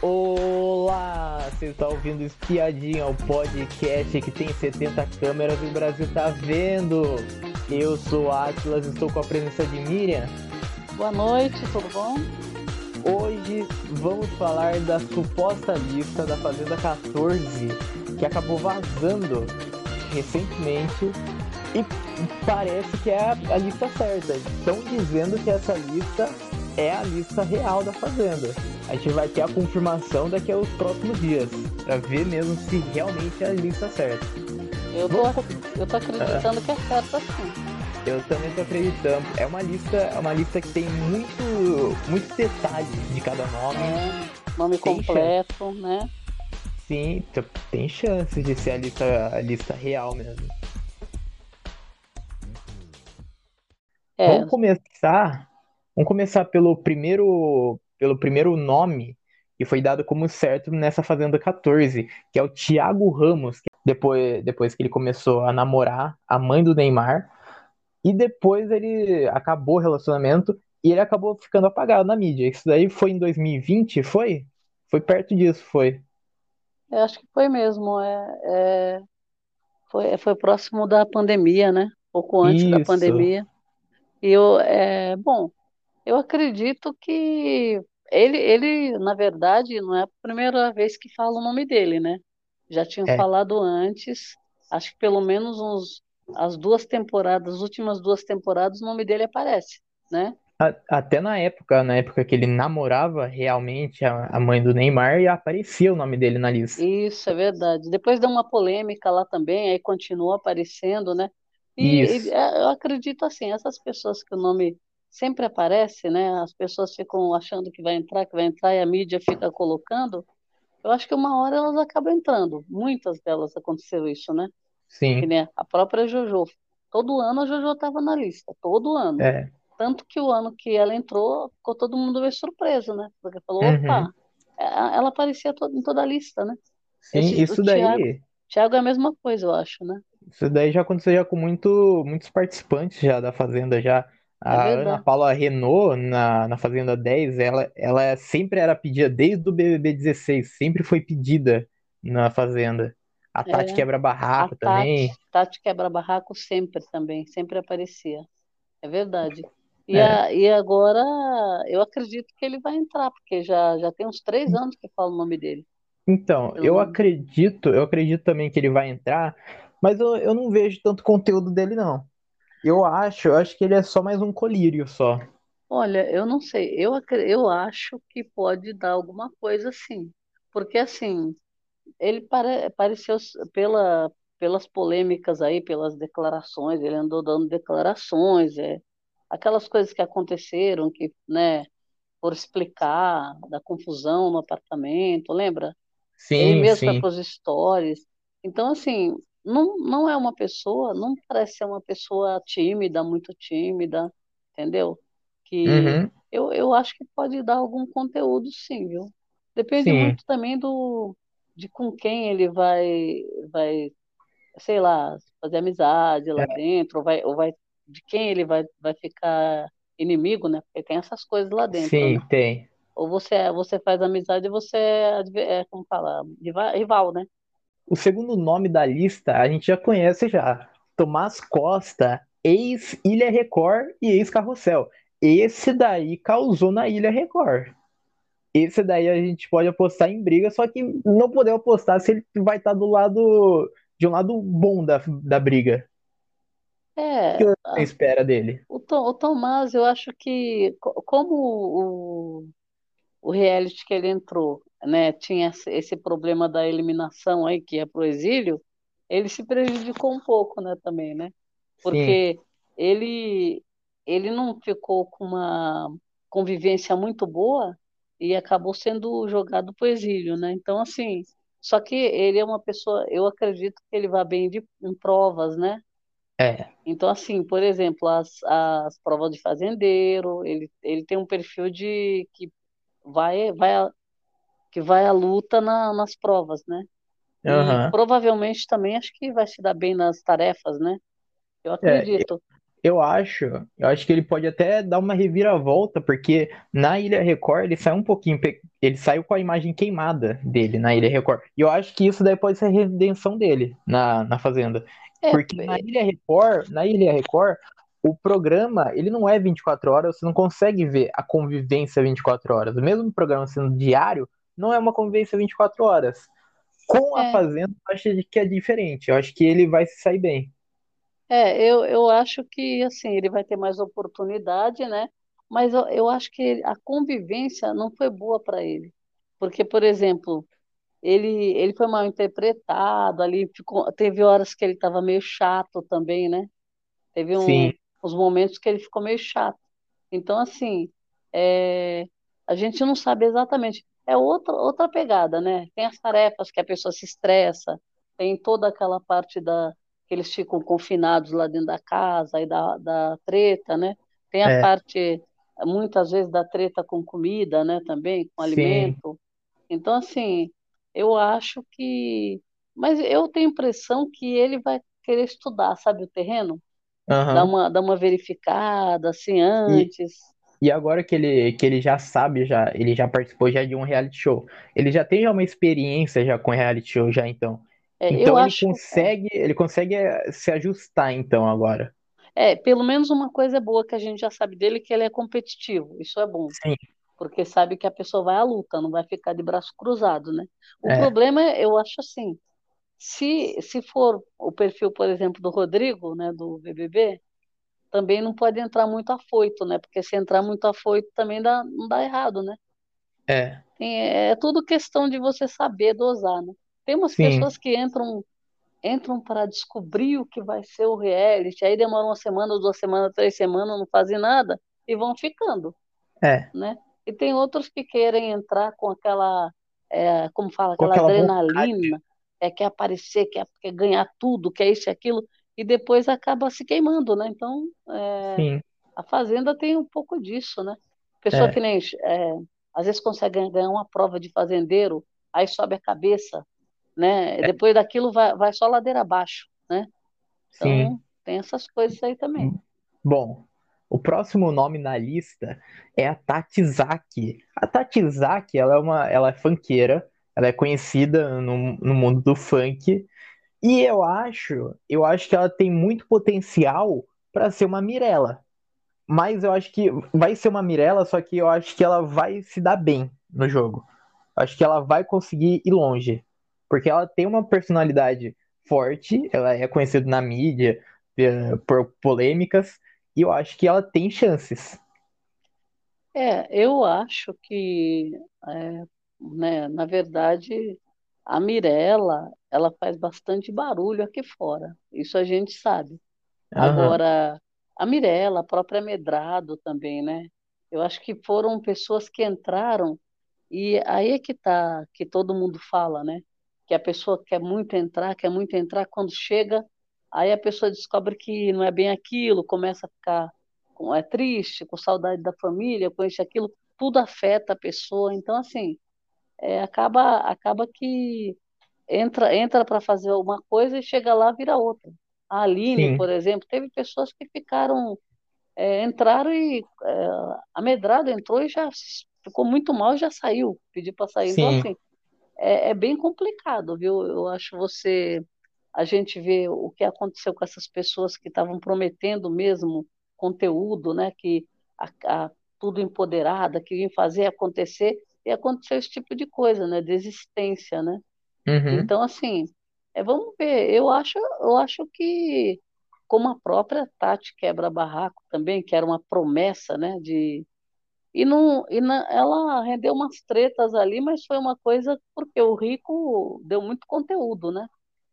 Olá! Você está ouvindo Espiadinha, o podcast que tem 70 câmeras e o Brasil tá vendo. Eu sou Atlas, estou com a presença de Miriam. Boa noite, tudo bom? Hoje vamos falar da suposta lista da Fazenda 14 que acabou vazando recentemente e parece que é a lista certa. Estão dizendo que essa lista é a lista real da Fazenda. A gente vai ter a confirmação daqui aos próximos dias, para ver mesmo se realmente é a lista certa. Eu tô, eu tô acreditando que é certo assim. Eu também tô acreditando. É uma lista, é uma lista que tem muito, muitos detalhes de cada nome. É, nome tem completo, chance. né? Sim, tem chances de ser a lista, a lista real mesmo. É. Vamos começar Vamos começar pelo primeiro, pelo primeiro nome que foi dado como certo nessa Fazenda 14, que é o Thiago Ramos, depois, depois que ele começou a namorar a mãe do Neymar, e depois ele acabou o relacionamento e ele acabou ficando apagado na mídia. Isso daí foi em 2020, foi? Foi perto disso, foi? Eu acho que foi mesmo. É, é... Foi, foi próximo da pandemia, né? Pouco antes Isso. da pandemia. E eu, é, bom, eu acredito que ele, ele, na verdade, não é a primeira vez que fala o nome dele, né? Já tinham é. falado antes, acho que pelo menos uns, as duas temporadas, as últimas duas temporadas, o nome dele aparece, né? Até na época, na época que ele namorava realmente a mãe do Neymar, e aparecia o nome dele na lista. Isso, é verdade. Depois deu uma polêmica lá também, aí continuou aparecendo, né? E, e é, eu acredito assim, essas pessoas que o nome sempre aparece, né? As pessoas ficam achando que vai entrar, que vai entrar e a mídia fica colocando. Eu acho que uma hora elas acabam entrando. Muitas delas aconteceu isso, né? Sim. né? A própria Jojo. Todo ano a Jojo estava na lista, todo ano. É. Tanto que o ano que ela entrou, ficou todo mundo meio surpreso, né? Porque falou, uhum. opa, ela aparecia em toda a lista, né? Sim, Esse, isso daí. Thiago, Thiago é a mesma coisa, eu acho, né? Isso daí já aconteceu já com muito, muitos participantes já da Fazenda já. É a Ana Paula Renault, na, na Fazenda 10, ela, ela sempre era pedida, desde o BBB 16, sempre foi pedida na Fazenda. A Tati é, Quebra-Barraco também. Tati Quebra-Barraco sempre também, sempre aparecia. É verdade. E, é. A, e agora eu acredito que ele vai entrar, porque já, já tem uns três anos que fala o nome dele. Então, eu nome. acredito, eu acredito também que ele vai entrar, mas eu, eu não vejo tanto conteúdo dele, não. Eu acho, eu acho que ele é só mais um colírio só. Olha, eu não sei. Eu, eu acho que pode dar alguma coisa assim. Porque, assim, ele pare, apareceu pela, pelas polêmicas aí, pelas declarações, ele andou dando declarações, é, aquelas coisas que aconteceram, que, né, por explicar da confusão no apartamento, lembra? Sim, ele mesmo sim. para os stories. Então, assim, não, não é uma pessoa, não parece ser uma pessoa tímida, muito tímida, entendeu? Que Uhum. eu, eu acho que pode dar algum conteúdo, sim, viu? Depende Sim. muito também do de com quem ele vai vai, sei lá, fazer amizade lá É, dentro, ou vai, ou vai de quem ele vai, vai ficar inimigo, né? Porque tem essas coisas lá dentro, sim, né? tem. Ou você você faz amizade e você é, é como fala, rival, né? O segundo nome da lista a gente já conhece já. Tomás Costa, ex-Ilha Record e ex-Carrossel. Esse daí causou na Ilha Record. Esse daí a gente pode apostar em briga, só que não podemos apostar se ele vai estar do lado de um lado bom da, da briga. É, O que você espera dele? o, Tom, o Tomás, eu acho que como o, o reality que ele entrou né, tinha esse problema da eliminação aí, que é pro exílio, ele se prejudicou um pouco, né, também, né? Porque Sim. ele ele não ficou com uma convivência muito boa e acabou sendo jogado pro exílio, né? Então, assim, só que ele é uma pessoa, eu acredito que ele vai bem de, em provas, né? É. Então, assim, por exemplo, as, as provas de fazendeiro, ele, ele tem um perfil de que vai, vai que vai à luta na, nas provas, né? Aham. provavelmente também acho que vai se dar bem nas tarefas, né? Eu É, acredito. Eu acho, eu acho que ele pode até dar uma reviravolta, porque na Ilha Record ele saiu um pouquinho, ele saiu com a imagem queimada dele na Ilha Record. E eu acho que isso daí pode ser a redenção dele na, na Fazenda. É, porque na Ilha Record, na Ilha Record, o programa, ele não é 24 horas, você não consegue ver a convivência 24 horas. O mesmo programa sendo diário, não é uma convivência 24 horas. Com a é. Fazenda, eu acho que é diferente. Eu acho que ele vai se sair bem. É, eu, eu acho que assim, ele vai ter mais oportunidade, né? Mas eu, eu acho que a convivência não foi boa para ele. Porque, por exemplo, ele, ele foi mal interpretado, ali ficou, teve horas que ele estava meio chato também, né? Teve um, uns momentos que ele ficou meio chato. Então, assim, é, a gente não sabe exatamente. É outra, outra pegada, né? Tem as tarefas que a pessoa se estressa, tem toda aquela parte da, que eles ficam confinados lá dentro da casa e da, da treta, né? Tem a é. parte, muitas vezes, da treta com comida, né? Também, com Sim. alimento. Então, assim, eu acho que. Mas eu tenho a impressão que ele vai querer estudar, sabe, o terreno? Uhum. Dar, uma, dar uma verificada, assim, antes. E, e, agora que ele, que ele já sabe, já, ele já participou já de um reality show. Ele já tem já uma experiência já com reality show, já então. É, então ele acho, consegue, é. ele consegue eh, se ajustar então agora. É, pelo menos uma coisa boa que a gente já sabe dele que ele é competitivo. Isso é bom. Sim. Porque sabe que a pessoa vai à luta, não vai ficar de braço cruzado, né? O é. problema é, eu acho assim, se, se for o perfil, por exemplo, do Rodrigo, né, do BBB, também não pode entrar muito afoito, né? Porque se entrar muito afoito também dá, não dá errado, né? É. é tudo questão de você saber dosar, né? Tem umas Sim. pessoas que entram entram para descobrir o que vai ser o reality, aí demora uma semana, duas semanas, três semanas, não fazem nada e vão ficando. É. Né? E tem outros que querem entrar com aquela, é, como fala, aquela, aquela adrenalina, é, quer aparecer, quer, quer ganhar tudo, quer isso e aquilo, e depois acaba se queimando, né? Então, é, a Fazenda tem um pouco disso, né? Pessoa é. que nem, é, às vezes consegue ganhar uma prova de fazendeiro, aí sobe a cabeça, né? É. Depois daquilo vai, vai só ladeira abaixo, né? Então, Sim. tem essas coisas aí também. Bom, o próximo nome na lista é a Tatizaki. A Tatizaki, ela é uma, ela é funkeira, ela é conhecida no, no mundo do funk, e eu acho, eu acho que ela tem muito potencial para ser uma Mirella. Mas eu acho que vai ser uma Mirella, só que eu acho que ela vai se dar bem no jogo. Acho que ela vai conseguir ir longe porque ela tem uma personalidade forte, ela é conhecida na mídia eh, por polêmicas, e eu acho que ela tem chances. É, eu acho que, é, né, na verdade, a Mirella, ela faz bastante barulho aqui fora, isso a gente sabe. Uhum. Agora, a Mirella, a própria Medrado também, né? Eu acho que foram pessoas que entraram, e aí é que tá, que todo mundo fala, né? que a pessoa quer muito entrar, quer muito entrar, quando chega, aí a pessoa descobre que não é bem aquilo, começa a ficar é triste, com saudade da família, com isso aquilo, tudo afeta a pessoa. Então, assim, é, acaba, acaba que entra entra para fazer uma coisa e chega lá vira outra. A Aline, Sim. por exemplo, teve pessoas que ficaram, é, entraram e é, a Medrado entrou e já ficou muito mal e já saiu, pediu para sair. Então, Sim. Então, assim, é, é bem complicado, viu? Eu acho você a gente vê o que aconteceu com essas pessoas que estavam prometendo mesmo conteúdo, né, que a, a, tudo empoderada, que iam fazer acontecer, e aconteceu esse tipo de coisa, né, desistência, né? Uhum. Então, assim, é, vamos ver, eu acho, eu acho que, como a própria Tati Quebra-Barraco também, que era uma promessa, né, de, e, não, e na, ela rendeu umas tretas ali, mas foi uma coisa porque o Rico deu muito conteúdo, né?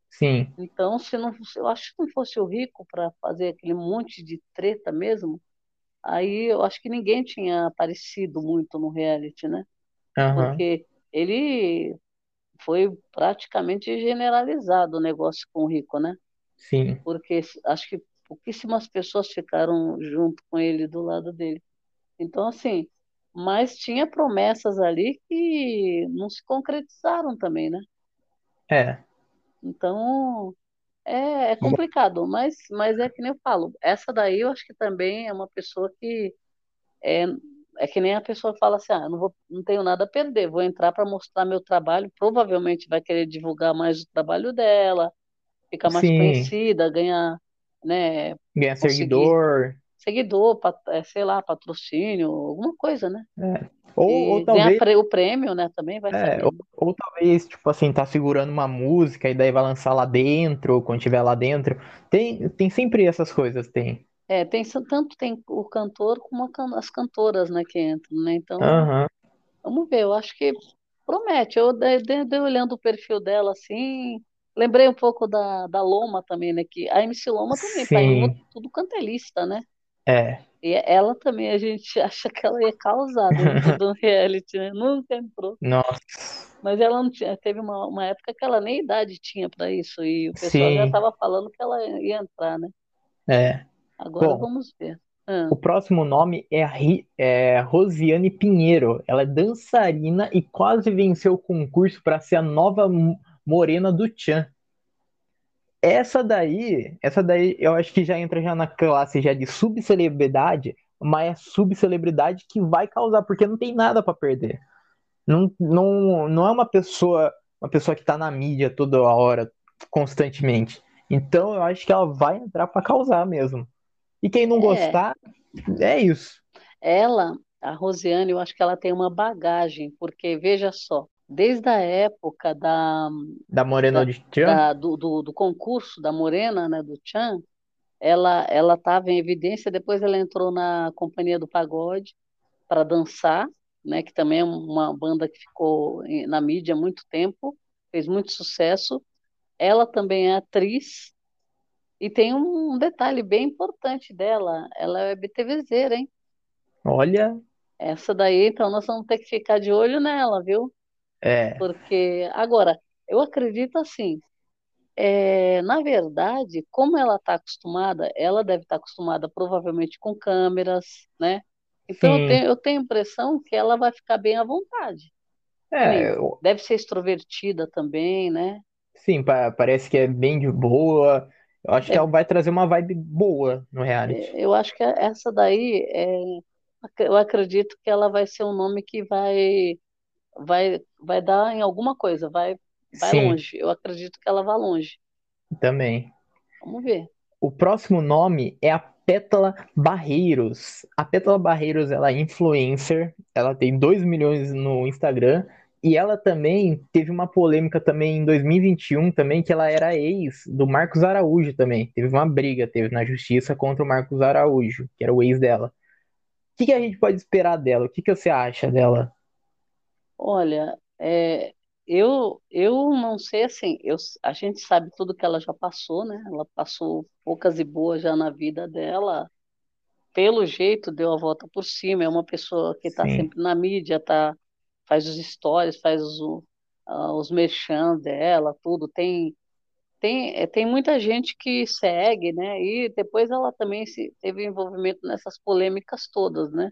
Sim. Então, se não, eu acho que não fosse o Rico para fazer aquele monte de treta mesmo, aí eu acho que ninguém tinha aparecido muito no reality, né? Uhum. Porque ele foi praticamente generalizado o negócio com o Rico, né? Sim. Porque acho que pouquíssimas pessoas ficaram junto com ele, do lado dele. Então, assim, mas tinha promessas ali que não se concretizaram também, né? É. Então, É, é complicado, mas, mas é que nem eu falo. Essa daí eu acho que também é uma pessoa que é, é que nem a pessoa fala assim, ah, não, vou, não tenho nada a perder, vou entrar para mostrar meu trabalho, provavelmente vai querer divulgar mais o trabalho dela, ficar mais Sim, conhecida, ganhar, né, ganha conseguir seguidor. seguidor, pat- é, sei lá, patrocínio, alguma coisa, né? é. Ou, ou ganhar talvez, pre- o prêmio, né, também vai é, ou, né? ou talvez, tipo assim, tá segurando uma música e daí vai lançar lá dentro, quando tiver lá dentro. Tem, tem sempre essas coisas, tem. É, tem tanto tem o cantor como a as cantoras, né, que entram, né? Então, Aham, vamos ver, eu acho que promete. Eu dei, dei- olhando o perfil dela assim, lembrei um pouco da, da Loma também, né? Que a MC Loma também painou sim, tudo quanto é né? é. E ela também, a gente acha que ela ia causar dentro do reality, né? Nunca entrou. Nossa, Mas ela não tinha, teve uma, uma época que ela nem idade tinha para isso, e o pessoal já sim, estava falando que ela ia entrar, né? é. Agora Bom, vamos ver. Ah, o próximo nome é, é Rosiane Pinheiro. Ela é dançarina e quase venceu o concurso para ser a nova mo- morena do Tchan. Essa daí, essa daí eu acho que já entra já na classe já de subcelebridade, mas é subcelebridade que vai causar, porque não tem nada para perder. Não, não, não é uma pessoa, uma pessoa que tá na mídia toda hora, constantemente. Então eu acho que ela vai entrar para causar mesmo. E quem não é, gostar, é isso. ela, a Rosiane, eu acho que ela tem uma bagagem, porque veja só, desde a época da, Da Morena da, de Tchan? da- do, do, do concurso da Morena, né, do Tchan, ela ela estava em evidência, depois ela entrou na Companhia do Pagode para dançar, né, que também é uma banda que ficou na mídia há muito tempo, fez muito sucesso. Ela também é atriz, e tem um detalhe bem importante dela, ela é BTVzeira, hein? Olha, Essa daí, então, nós vamos ter que ficar de olho nela, viu? é, Porque, agora, eu acredito assim, é, na verdade, como ela está acostumada, ela deve estar acostumada provavelmente com câmeras, né? Então, eu tenho, eu tenho a impressão que ela vai ficar bem à vontade. É, eu- deve ser extrovertida também, né? sim, pa- parece que é bem de boa. Eu acho que ela vai trazer uma vibe boa no reality. é, eu acho que essa daí, é, eu acredito que ela vai ser um nome que vai, vai, vai dar em alguma coisa, vai, vai Sim, longe. Eu acredito que ela vai longe. também. Vamos ver. O próximo nome é a Pétala Barreiros. A Pétala Barreiros, ela é influencer, ela tem 2 milhões no Instagram e ela também teve uma polêmica também em 2021 também que ela era ex do Marcos Araújo também. Teve uma briga, teve na justiça contra o Marcos Araújo, que era o ex dela. O que que a gente pode esperar dela? O que que você acha dela? Olha, é, eu, eu não sei assim, eu, a gente sabe tudo que ela já passou, né? Ela passou poucas e boas já na vida dela. Pelo jeito, deu a volta por cima. É uma pessoa que está sempre na mídia, tá, faz os stories, faz os, ah, os merchan dela, tudo. Tem, tem, é, tem muita gente que segue, né? E depois ela também se, teve envolvimento nessas polêmicas todas, né?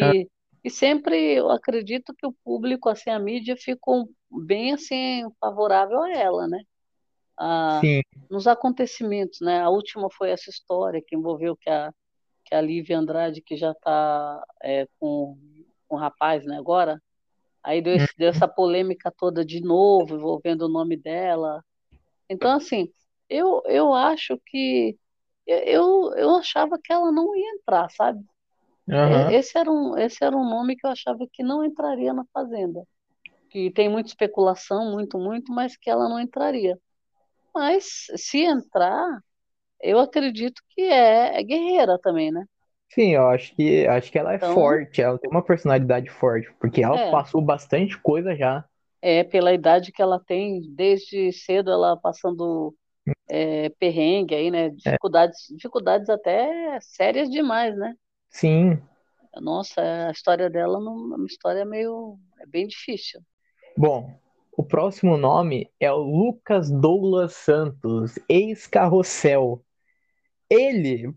Ah, E, e sempre eu acredito que o público, assim, a mídia ficou bem assim favorável a ela, né? A, sim. nos acontecimentos, né? A última foi essa história que envolveu que a, que a Lívia Andrade, que já está com, com o rapaz, né, agora, aí deu, deu essa polêmica toda de novo, envolvendo o nome dela. Então, assim, eu, eu acho que eu, eu achava que ela não ia entrar, sabe? Aham. Esse era um, esse era um nome que eu achava que não entraria na Fazenda. Que tem muita especulação, muito, muito, mas que ela não entraria. Mas se entrar, eu acredito que é, é guerreira também, né? Sim, eu acho que acho que ela é Então, forte, ela tem uma personalidade forte, porque ela é, passou bastante coisa já. é pela idade que ela tem, desde cedo ela passando é, perrengue aí, né? É, Dificuldades, dificuldades até sérias demais, né? sim. Nossa, a história dela não- é uma história meio, é bem difícil. Bom, o próximo nome é o Lucas Douglas Santos, ex-Carrossel. Ele,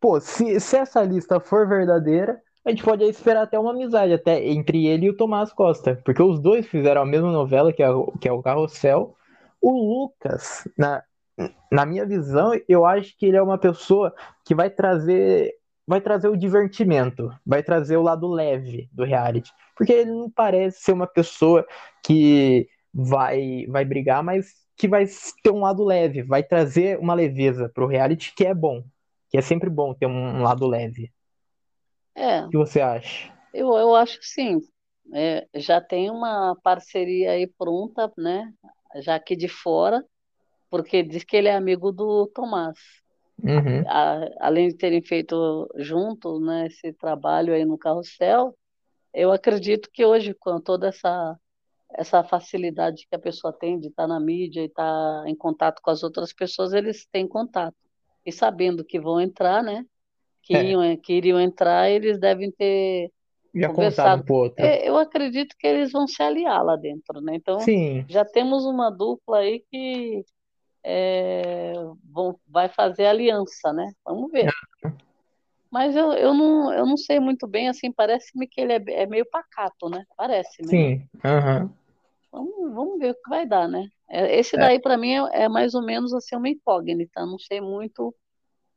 pô, se, se essa lista for verdadeira, a gente pode esperar até uma amizade até entre ele e o Tomás Costa, porque os dois fizeram a mesma novela que é, o- que é o Carrossel. O Lucas, na, na minha visão, eu acho que ele é uma pessoa que vai trazer vai trazer o divertimento, vai trazer o lado leve do reality, porque ele não parece ser uma pessoa que vai vai brigar, mas que vai ter um lado leve, vai trazer uma leveza pro reality que é bom, que é sempre bom ter um, lado leve. É. O que você acha? Eu, eu acho que sim. É, já tem uma parceria aí pronta, né? Já aqui de fora, porque diz que ele é amigo do Tomás. Uhum. A, além de terem feito juntos né, esse trabalho aí no carrossel, eu acredito que hoje, com toda essa, essa facilidade que a pessoa tem de estar na mídia e estar em contato com as outras pessoas, eles têm contato. E sabendo que vão entrar, né? Que, é. iam, que iriam entrar, eles devem ter já conversado um pouco. É, eu acredito que eles vão se aliar lá dentro, né? Então, Sim. já temos uma dupla aí que é, vão, vai fazer aliança, né? Vamos ver. Mas eu, eu, não, eu não sei muito bem, assim, parece-me que ele é, é meio pacato, né? Parece-me. Sim, uhum. vamos, vamos ver o que vai dar, né? É, esse é. daí, para mim, é, é, mais ou menos assim, uma incógnita. Não sei muito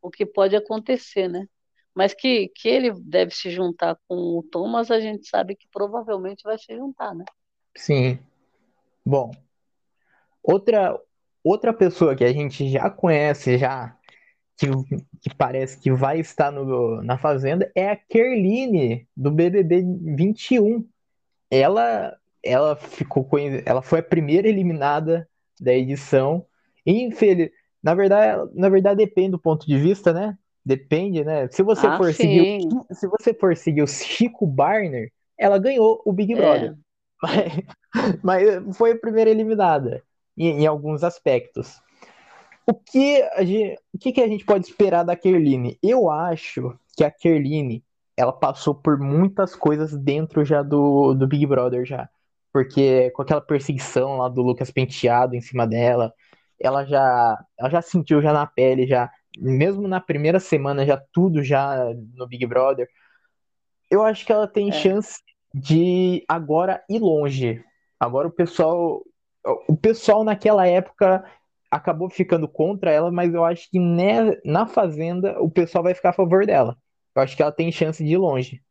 o que pode acontecer, né? Mas que, que ele deve se juntar com o Thomas, a gente sabe que provavelmente vai se juntar, né? Sim. Bom, outra, Outra pessoa que a gente já conhece, já que, que parece que vai estar no, na Fazenda, é a Kerline, do BBB 21. Ela, ela ficou ela foi a primeira eliminada da edição. Infeliz, na verdade, na verdade depende do ponto de vista, né? Depende, né? Se você ah, for sim. seguir, se você for seguir o Chico Barner, ela ganhou o Big Brother. É. Mas, mas foi a primeira eliminada em, em alguns aspectos. O que, a gente, o que, que a gente pode esperar da Kerline? Eu acho que a Kerline ela passou por muitas coisas dentro já do, do Big Brother já. Porque com aquela perseguição lá do Lucas Penteado em cima dela, ela já, ela já sentiu já na pele, já, mesmo na primeira semana, já tudo já no Big Brother. Eu acho que ela tem é. chance de agora ir longe. Agora o pessoal o pessoal naquela época acabou ficando contra ela, mas eu acho que na Fazenda o pessoal vai ficar a favor dela. Eu acho que ela tem chance de ir longe.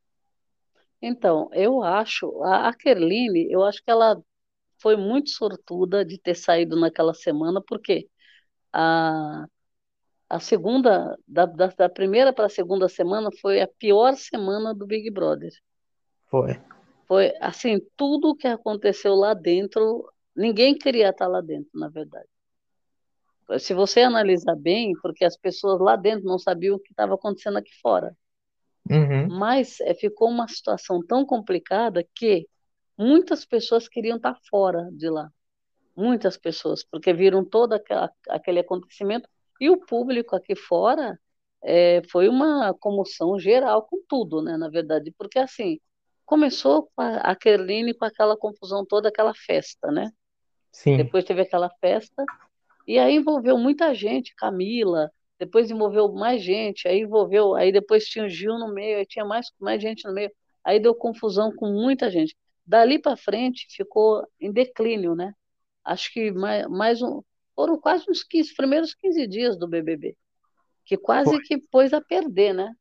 Então, eu acho, a Kerline, eu acho que ela foi muito sortuda de ter saído naquela semana, porque a, a segunda, da, da, da primeira para a segunda semana foi a pior semana do Big Brother. Foi. Foi, assim, tudo o que aconteceu lá dentro Ninguém queria estar lá dentro, na verdade. Se você analisar bem, porque as pessoas lá dentro não sabiam o que estava acontecendo aqui fora. Uhum. Mas é, ficou uma situação tão complicada que muitas pessoas queriam estar fora de lá. Muitas pessoas, porque viram todo aquela, aquele acontecimento e o público aqui fora é, foi uma comoção geral com tudo, né? Na verdade, porque assim começou a Kerline com aquela confusão toda, aquela festa, né? Sim. Depois teve aquela festa, e aí envolveu muita gente, Camila, depois envolveu mais gente, aí envolveu, aí depois tinha o Gil no meio, aí tinha mais, mais gente no meio, aí deu confusão com muita gente. Dali para frente ficou em declínio, né? Acho que mais, mais um, foram quase uns 15, primeiros 15 dias do BBB, que quase Foi. que pôs a perder, né?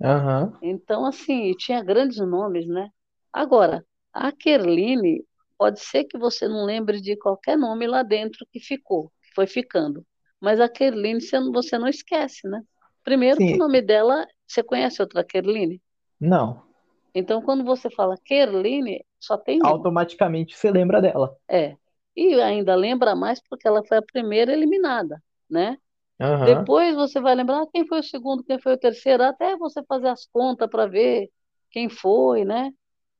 Uhum. Então, assim, tinha grandes nomes, né? Agora, a Kerline, Pode ser que você não lembre de qualquer nome lá dentro que ficou, que foi ficando. Mas a Kerline você não esquece, né? Primeiro o nome dela, você conhece outra Kerline? Não. Então, quando você fala Kerline, só tem uma. Automaticamente você lembra dela. É. E ainda lembra mais porque ela foi a primeira eliminada, né? Uhum. Depois você vai lembrar quem foi o segundo, quem foi o terceiro, até você fazer as contas para ver quem foi, né?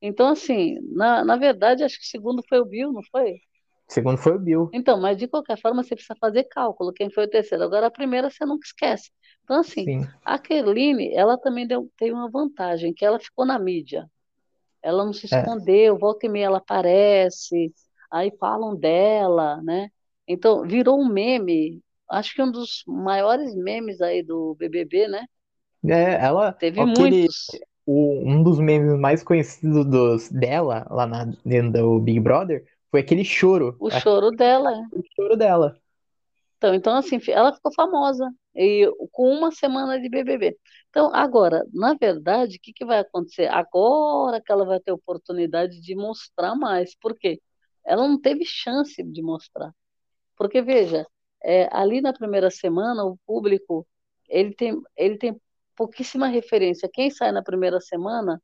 Então, assim, na, na verdade, acho que o segundo foi o Bill, não foi? Segundo foi o Bill. Então, mas de qualquer forma, você precisa fazer cálculo, quem foi o terceiro. Agora, a primeira você nunca esquece. Então, assim, Sim. a Kerline, ela também deu, tem uma vantagem, que ela ficou na mídia. Ela não se é. escondeu, é. volta e meia ela aparece, aí falam dela, né? Então, virou um meme, acho que um dos maiores memes aí do BBB, né? É, ela... Teve aquele, muitos o, um dos memes mais conhecidos dos, dela, lá na, dentro do Big Brother, foi aquele choro. O choro dela. O choro dela. Então, então, assim, ela ficou famosa e com uma semana de BBB. Então, agora, na verdade, o que, que vai acontecer? Agora que ela vai ter oportunidade de mostrar mais. Por quê? Ela não teve chance de mostrar. Porque, veja, é, ali na primeira semana, o público ele tem, ele tem pouquíssima referência. Quem sai na primeira semana,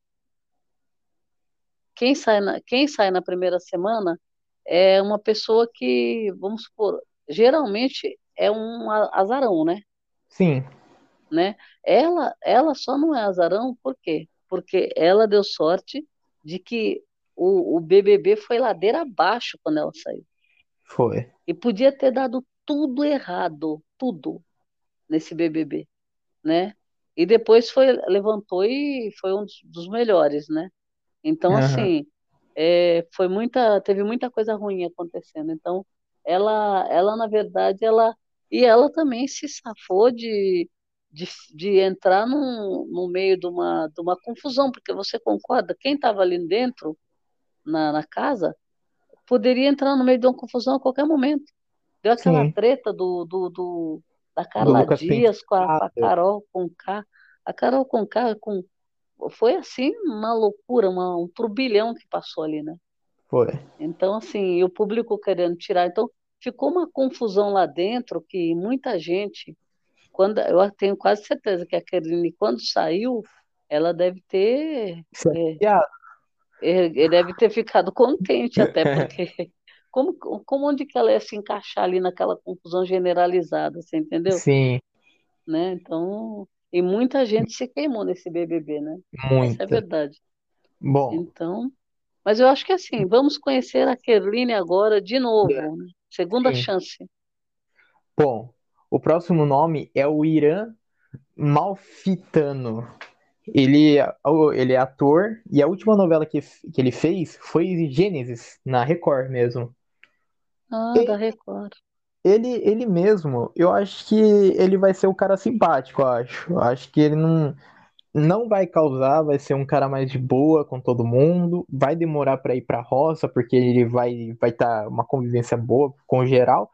quem sai na, quem sai na primeira semana é uma pessoa que, vamos supor, geralmente é um azarão, né? Sim. Né? Ela, ela só não é azarão, por quê? Porque ela deu sorte de que o, o BBB foi ladeira abaixo quando ela saiu. Foi. E podia ter dado tudo errado, tudo nesse BBB, né? E depois foi levantou e foi um dos melhores, né? Então uhum. assim, é, foi muita, teve muita coisa ruim acontecendo. Então ela, ela na verdade, ela e ela também se safou de, de, de entrar num, no meio de uma, de uma confusão, porque você concorda? Quem estava ali dentro na, na casa poderia entrar no meio de uma confusão a qualquer momento. Deu aquela Sim. treta do, do, do da Carla Dias com a, com a Carol com K. A Carol com K com foi assim uma loucura, uma, um turbilhão que passou ali, né? Foi. Então, assim, e o público querendo tirar. Então, ficou uma confusão lá dentro que muita gente, quando eu tenho quase certeza que a Kerline, quando saiu, ela deve ter. É, é, deve ter ficado contente até, porque como, como onde que ela ia se encaixar ali naquela confusão generalizada, você entendeu? Sim. Né? Então, e muita gente se queimou nesse BBB, né? Muita. Essa é verdade. Bom. Então, mas eu acho que assim, vamos conhecer a Kerline agora de novo, é. né? Segunda Sim. chance. Bom, o próximo nome é o Irã Malfitano. Ele, ele é ator e a última novela que, que ele fez foi Gênesis, na Record mesmo. Ah, ele, da Record. Ele, ele mesmo, eu acho que ele vai ser o cara simpático, eu acho. Eu acho que ele não, não vai causar, vai ser um cara mais de boa com todo mundo, vai demorar para ir para roça, porque ele vai vai estar tá uma convivência boa com o geral.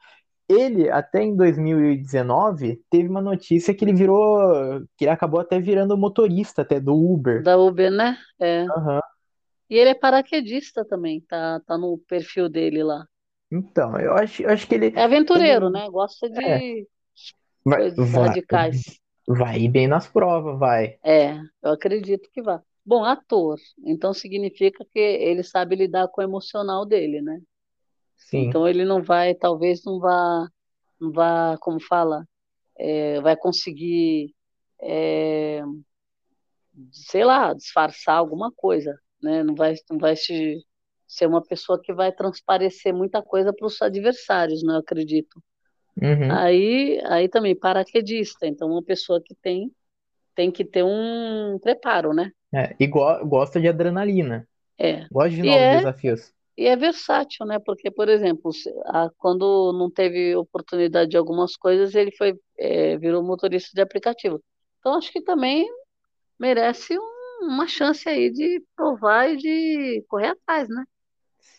Ele, até em 2019, teve uma notícia que ele virou. que ele acabou até virando motorista até do Uber. Da Uber, né? É. Uhum. E ele é paraquedista também, tá, tá no perfil dele lá. Então, eu acho, eu acho que ele. É aventureiro, ele... né? Gosta de é. vai, coisas vai, radicais. Vai ir bem nas provas, vai. É, eu acredito que vai. Bom, ator, então significa que ele sabe lidar com o emocional dele, né? Sim. Então ele não vai, talvez não vá, não vá, como fala, é, vai conseguir, é, sei lá, disfarçar alguma coisa, né? Não vai, não vai se, ser uma pessoa que vai transparecer muita coisa para os adversários, né? Eu acredito. Uhum. Aí, aí também paraquedista, então uma pessoa que tem tem que ter um preparo, né? É, e go gosta de adrenalina. É. Gosta de novos é, desafios. E é versátil, né? Porque, por exemplo, a, quando não teve oportunidade de algumas coisas, ele foi é, virou motorista de aplicativo. Então, acho que também merece um, uma chance aí de provar e de correr atrás, né?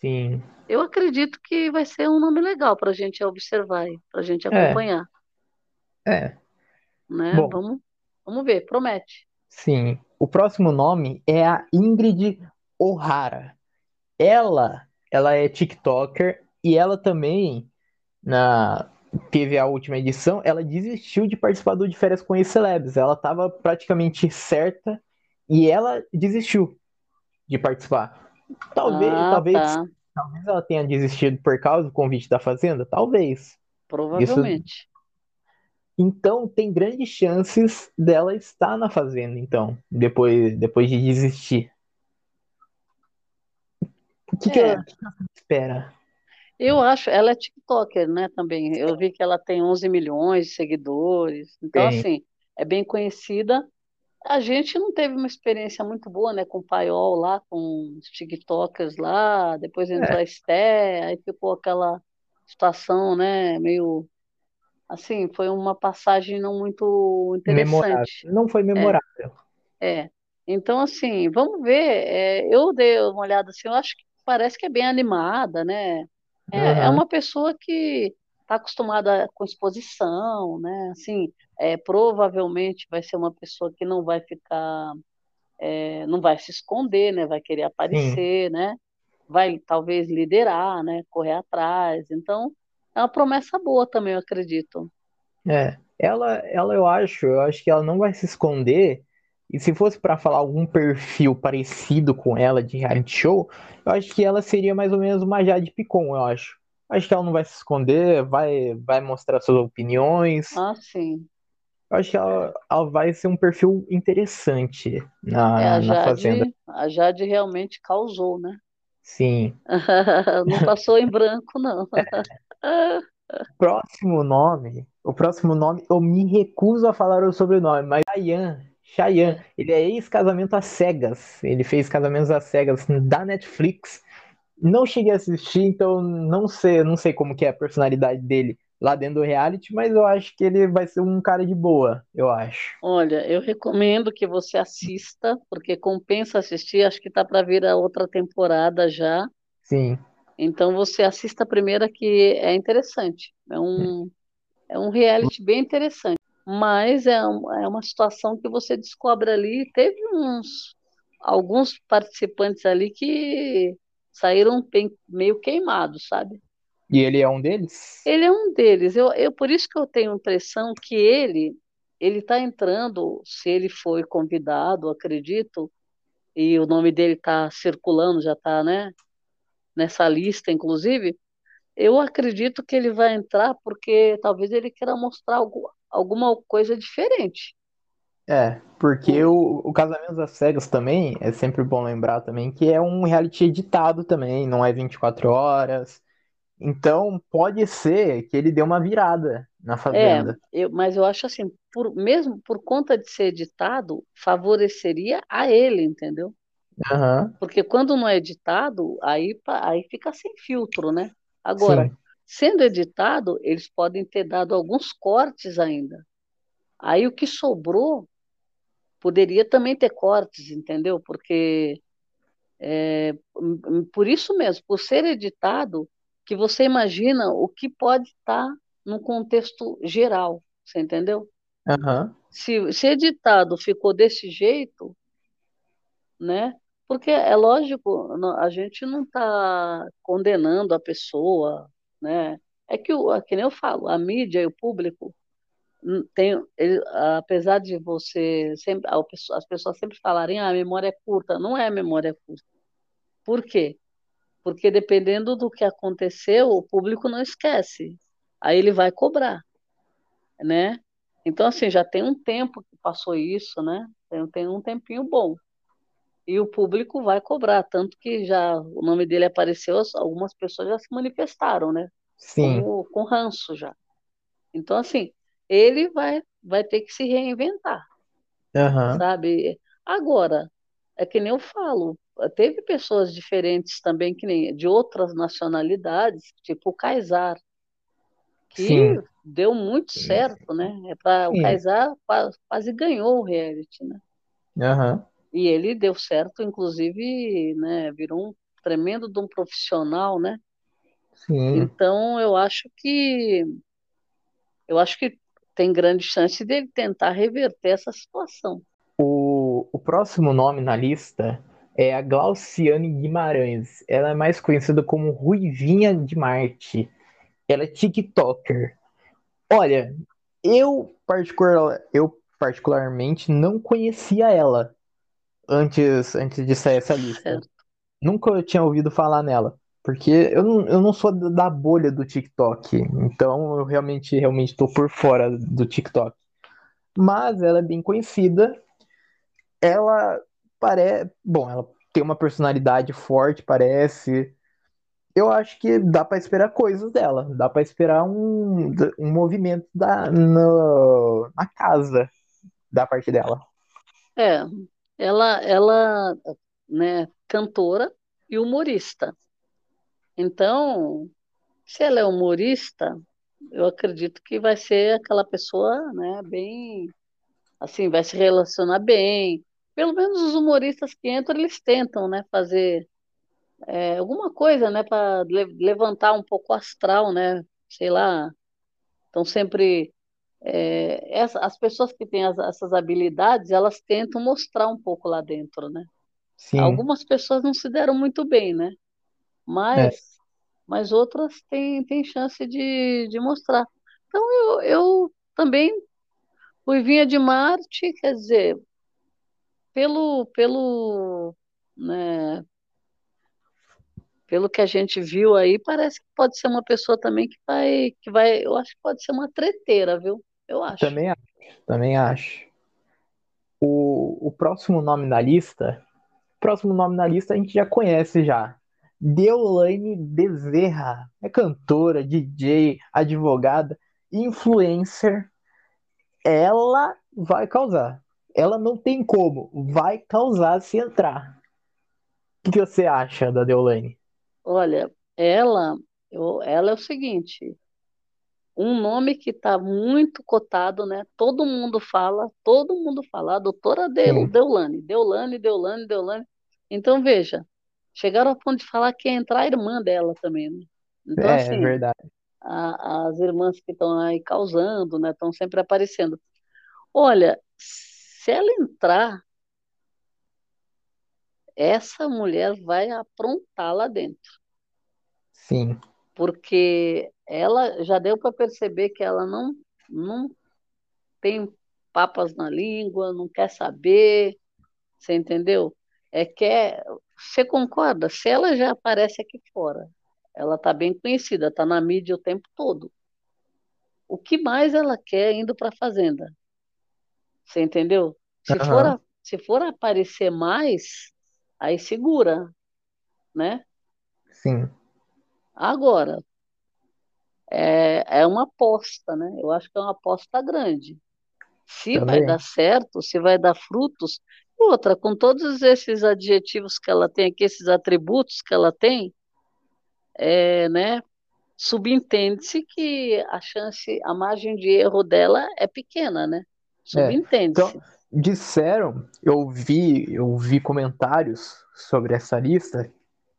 Sim. Eu acredito que vai ser um nome legal para a gente observar, para a gente é. acompanhar. É. Né? Bom, vamos, vamos ver, promete. Sim. O próximo nome é a Ingrid O'Hara. Ela, ela é TikToker e ela também na teve a última edição, ela desistiu de participar do de férias com os celebs. Ela estava praticamente certa e ela desistiu de participar. Talvez, ah, talvez, tá. talvez ela tenha desistido por causa do convite da Fazenda, talvez. Provavelmente. Isso... Então tem grandes chances dela estar na Fazenda, então, depois, depois de desistir. O que, é. que, ela, espera? Eu acho, ela é TikToker, né, também. Eu vi que ela tem 11 milhões de seguidores. Então, Sim. assim, é bem conhecida. A gente não teve uma experiência muito boa, né, com o Paiol lá, com os TikTokers lá, depois entrou é. a Esté, aí ficou aquela situação, né, meio assim, foi uma passagem não muito interessante. Memorável. Não foi memorável. É. é. Então, assim, vamos ver. É, eu dei uma olhada assim, eu acho que parece que é bem animada, né? É, uhum. é uma pessoa que tá acostumada com exposição, né? Assim, é, provavelmente vai ser uma pessoa que não vai ficar, é, não vai se esconder, né? Vai querer aparecer, Sim. né? Vai talvez liderar, né? Correr atrás. Então, é uma promessa boa também, eu acredito. É, ela, ela eu acho, eu acho que ela não vai se esconder. E se fosse para falar algum perfil parecido com ela de reality show, eu acho que ela seria mais ou menos uma Jade Picon, eu acho. Acho que ela não vai se esconder, vai, vai mostrar suas opiniões. Ah, sim. Eu acho que ela, ela vai ser um perfil interessante na, é, a Jade, na Fazenda. A Jade realmente causou, né? Sim. não passou em branco, não. próximo nome, o próximo nome, eu me recuso a falar o sobrenome, mas Cheyenne, Cheyenne, ele é ex-casamento às cegas. Ele fez casamentos às cegas da Netflix. Não cheguei a assistir, então não sei, não sei como que é a personalidade dele lá dentro do reality, mas eu acho que ele vai ser um cara de boa, eu acho. Olha, eu recomendo que você assista, porque compensa assistir, acho que tá para vir a outra temporada já. Sim. Então você assista a primeira que é interessante. É um, é um reality bem interessante. Mas é, um, é uma situação que você descobre ali. Teve uns alguns participantes ali que saíram bem, meio queimados, sabe? E ele é um deles? Ele é um deles. Eu, eu por isso que eu tenho a impressão que ele ele está entrando, se ele foi convidado, acredito, e o nome dele está circulando, já está, né? Nessa lista, inclusive. Eu acredito que ele vai entrar porque talvez ele queira mostrar algo, alguma coisa diferente. É, porque o, o Casamento das Cegas também, é sempre bom lembrar também, que é um reality editado também, não é 24 horas. Então, pode ser que ele dê uma virada na Fazenda. É, eu, mas eu acho assim, por, mesmo por conta de ser editado, favoreceria a ele, entendeu? Uhum. Porque quando não é editado, aí, aí fica sem filtro, né? Agora, Sim. sendo editado, eles podem ter dado alguns cortes ainda. Aí o que sobrou poderia também ter cortes, entendeu? Porque é, por isso mesmo, por ser editado, que você imagina o que pode estar no contexto geral, você entendeu? Uhum. Se, se editado ficou desse jeito, né? Porque é lógico, a gente não está condenando a pessoa, né? É que, o, é que nem eu falo, a mídia e o público tem, ele, apesar de você sempre, as pessoas sempre falarem, ah, a memória é curta, não é memória curta. Por quê? Porque dependendo do que aconteceu, o público não esquece. Aí ele vai cobrar, né? Então, assim, já tem um tempo que passou isso, né? Tem, tem um tempinho bom. E o público vai cobrar, tanto que já o nome dele apareceu, algumas pessoas já se manifestaram, né? Sim. Com, com ranço já. Então, assim, ele vai, vai ter que se reinventar, uhum. sabe? Agora, é que nem eu falo, teve pessoas diferentes também, que nem de outras nacionalidades, tipo o Kaysar, que Sim. deu muito certo, né? É pra, o Kaysar quase ganhou o reality, né? Uhum. E ele deu certo, inclusive, né? Virou um tremendo de um profissional, né? Sim. Então eu acho que eu acho que tem grande chance dele tentar reverter essa situação. O, o próximo nome na lista é a Glauciane Guimarães. Ela é mais conhecida como Ruivinha de Marte. Ela é TikToker. Olha, eu, particular, eu particularmente não conhecia ela antes, antes de sair essa lista. Nunca tinha ouvido falar nela. Porque eu não, eu não sou da bolha do TikTok. Então eu realmente realmente estou por fora do TikTok. Mas ela é bem conhecida. Ela parece. Bom, ela tem uma personalidade forte, parece. Eu acho que dá para esperar coisas dela. Dá para esperar um, um movimento da, no, na casa da parte dela. É, ela, ela, né, cantora e humorista. Então, se ela é humorista, eu acredito que vai ser aquela pessoa, né, bem, assim, vai se relacionar bem, pelo menos os humoristas que entram, eles tentam, né, fazer é, alguma coisa, né, para levantar um pouco o astral, né, sei lá, estão sempre é, essa, as pessoas que têm as, essas habilidades, elas tentam mostrar um pouco lá dentro, né? Sim. Algumas pessoas não se deram muito bem, né? Mas, é. mas outras têm, têm chance de, de mostrar. Então, eu, eu também, Ruivinha de Marte, quer dizer, pelo, pelo, né, pelo que a gente viu aí, parece que pode ser uma pessoa também que vai, que vai, eu acho que pode ser uma treteira, viu? Eu acho. Também acho, também acho. O, o próximo nome na lista, próximo nome na lista a gente já conhece já. Deolane Bezerra. É cantora, DJ, advogada, influencer. Ela vai causar. Ela não tem como. Vai causar se entrar. O que, você acha da Deolane? Olha, ela, eu, ela é o seguinte, um nome que está muito cotado, né? Todo mundo fala, todo mundo fala, a doutora Deul, Deulane, Deulane, Deulane, Deulane. Então, veja, chegaram a ponto de falar que ia entrar a irmã dela também, né? Então, é, assim, é verdade. A, as irmãs que estão aí causando, né? Estão sempre aparecendo. Olha, se ela entrar, essa mulher vai aprontar lá dentro. Sim porque ela já deu para perceber que ela não, não tem papas na língua, não quer saber, você entendeu? É que é, você concorda? Se ela já aparece aqui fora, ela está bem conhecida, está na mídia o tempo todo. O que mais ela quer indo para a fazenda? Você entendeu? Se, uhum. for, se for aparecer mais, aí segura, né? Sim. Agora, é, é uma aposta, né? Eu acho que é uma aposta grande. Se Também. vai dar certo, se vai dar frutos. Outra, com todos esses adjetivos que ela tem aqui, esses atributos que ela tem, é, né? Subentende-se que a chance, a margem de erro dela é pequena, né? Subentende-se. É. Então, disseram, eu vi, eu vi comentários sobre essa lista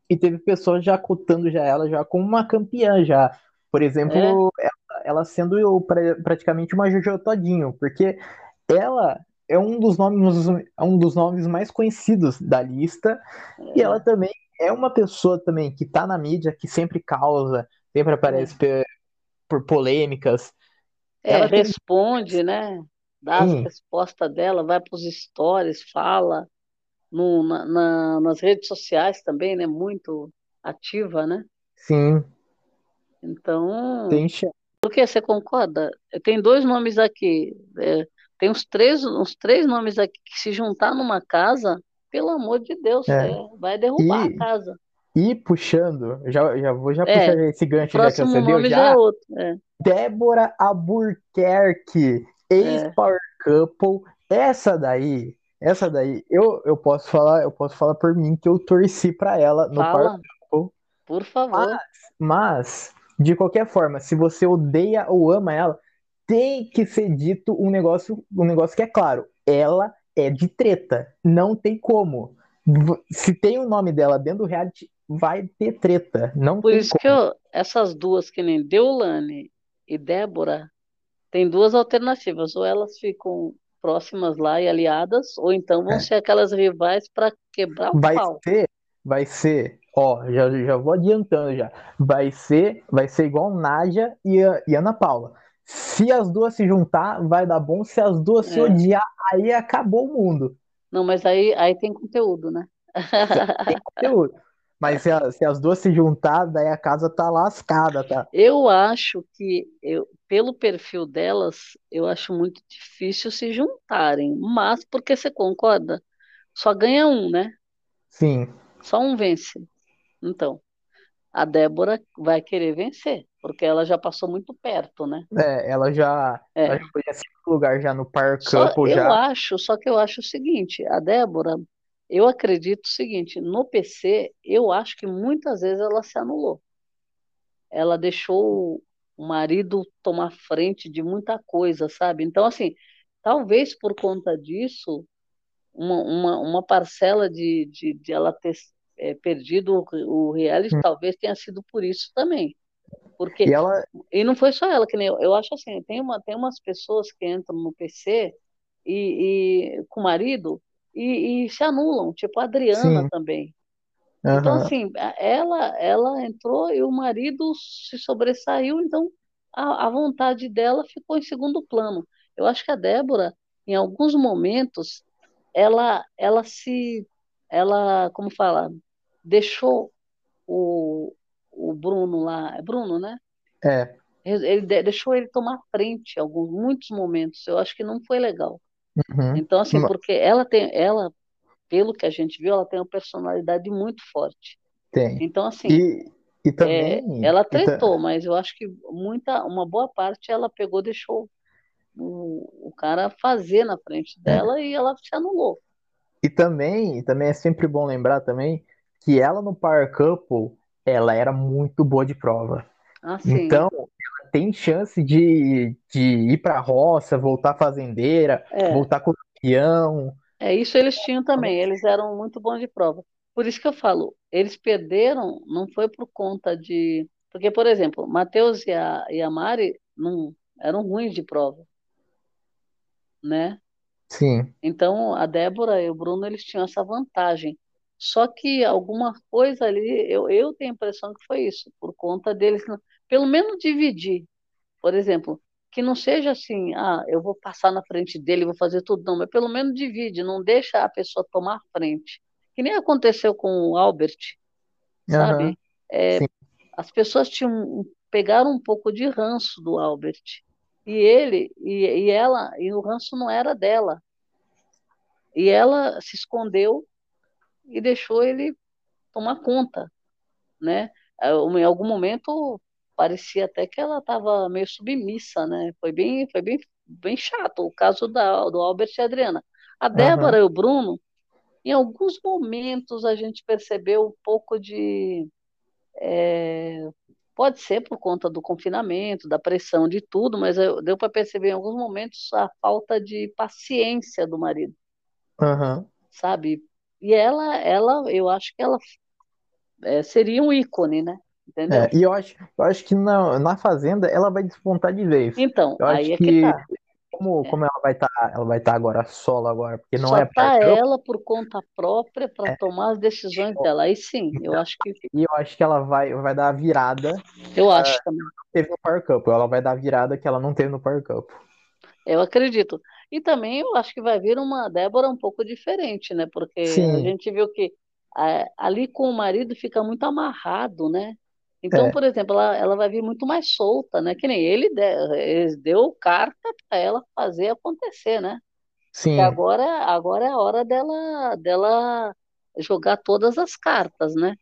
e teve pessoas já cotando já ela já como uma campeã já. Por exemplo, é. ela, ela, sendo pra, praticamente uma Jojo Todinho, porque ela é um dos nomes é um dos nomes mais conhecidos da lista é. e ela também é uma pessoa também que tá na mídia, que sempre causa, sempre aparece é. por, por polêmicas. É, ela responde, tem... né? Dá Sim. as respostas dela, vai para os stories, fala no, na, na, nas redes sociais também, né? Muito ativa, né? Sim. Então. Tem. Por que você concorda? Tem dois nomes aqui. É, tem uns três, uns três nomes aqui que se juntar numa casa, pelo amor de Deus, é. É, vai derrubar e, a casa. E puxando, já, já vou já é, puxar esse gancho já que você deu já. já é outro, é. Débora Albuquerque, ex-Power Couple. Essa daí essa daí, eu, eu posso falar, eu posso falar por mim que eu torci para ela no Fala. Parque. Por favor. Mas, mas, de qualquer forma, se você odeia ou ama ela, tem que ser dito um negócio, um negócio que é claro. Ela é de treta. Não tem como. Se tem o nome dela dentro do reality, vai ter treta. Não Por isso como. que eu, essas duas, que nem Deulane e Débora, tem duas alternativas. Ou elas ficam próximas lá e aliadas, ou então vão é. ser aquelas rivais para quebrar o vai pau. Ser, vai ser, ó, já, já vou adiantando já. Vai ser, vai ser igual Nádia e, e Ana Paula. Se as duas se juntar, vai dar bom. Se as duas é. se odiar, aí acabou o mundo. Não, mas aí, aí tem conteúdo, né? Tem conteúdo. Mas se, a, se, as duas se juntar, daí a casa tá lascada, tá? Eu acho que, eu, pelo perfil delas, eu acho muito difícil se juntarem. Mas, porque você concorda? Só ganha um, né? Sim. Só um vence. Então, a Débora vai querer vencer, porque ela já passou muito perto, né? É, ela já, é. ela já foi em lugar já no eu já. Eu acho, só que eu acho o seguinte, a Débora eu acredito o seguinte, no PC, eu acho que muitas vezes ela se anulou. Ela deixou o marido tomar frente de muita coisa, sabe? Então, assim, talvez por conta disso, uma, uma, uma parcela de, de, de ela ter é, perdido o, o reality, hum. talvez tenha sido por isso também. Porque, e, ela... e não foi só ela, que nem eu, eu acho assim, tem, uma, tem umas pessoas que entram no PC e, e com o marido e, e, se anulam, tipo a Adriana Sim. também. Uhum. Então, assim, ela, ela entrou e o marido se sobressaiu, então a, a vontade dela ficou em segundo plano. Eu acho que a Débora, em alguns momentos, ela, ela se, ela, como fala, deixou o, o Bruno lá, é Bruno, né? É. Ele deixou ele tomar frente em alguns, muitos momentos. Eu acho que não foi legal. Uhum. Então, assim, porque ela tem, ela, pelo que a gente viu, ela tem uma personalidade muito forte. Tem. Então, assim, e, e também, é, ela tretou, mas eu acho que muita, uma boa parte ela pegou, deixou o, o cara fazer na frente é. dela é. e ela se anulou. E também, também é sempre bom lembrar também que ela no Power Couple, ela era muito boa de prova. Ah, então, tem chance de, de ir para roça, voltar fazendeira, é. voltar com o campeão. É, isso eles tinham também, eles eram muito bons de prova. Por isso que eu falo, eles perderam, não foi por conta de. Porque, por exemplo, Matheus e a, e a Mari não, eram ruins de prova. Né? Sim. Então, a Débora e o Bruno, eles tinham essa vantagem. Só que alguma coisa ali, eu, eu tenho a impressão que foi isso, por conta deles, pelo menos dividir. Por exemplo, que não seja assim, ah, eu vou passar na frente dele, vou fazer tudo, não, mas pelo menos divide, não deixa a pessoa tomar frente. Que nem aconteceu com o Albert, sabe? Uhum. É, as pessoas tinham, pegaram um pouco de ranço do Albert. E ele, e, e ela, e o ranço não era dela. E ela se escondeu e deixou ele tomar conta, né? Em algum momento parecia até que ela estava meio submissa, né? Foi bem, foi bem, bem chato o caso da, do Albert e a Adriana. A Débora uhum. e o Bruno, em alguns momentos a gente percebeu um pouco de é, pode ser por conta do confinamento, da pressão de tudo, mas eu, deu para perceber em alguns momentos a falta de paciência do marido. Uhum. Sabe? E ela, ela, eu acho que ela é, seria um ícone, né? Entendeu? É, e eu acho, eu acho que na, na Fazenda ela vai despontar de vez. Então, eu aí é que, que tá. Como, é. como ela vai estar, tá, ela vai estar tá agora solo agora, porque não Só é para ela por conta própria para é. tomar as decisões dela. Aí sim, então, eu acho que e eu acho que ela vai, vai dar a virada. Eu acho também. Teve no Power Cup, ela vai dar a virada que ela não teve no Power Cup. Eu acredito. E também eu acho que vai vir uma Débora um pouco diferente, né? Porque Sim. a gente viu que é, ali com o marido fica muito amarrado, né? Então, é. por exemplo, ela, ela vai vir muito mais solta, né? Que nem ele, ele deu carta para ela fazer acontecer, né? Sim. Porque agora, agora é a hora dela, dela jogar todas as cartas, né?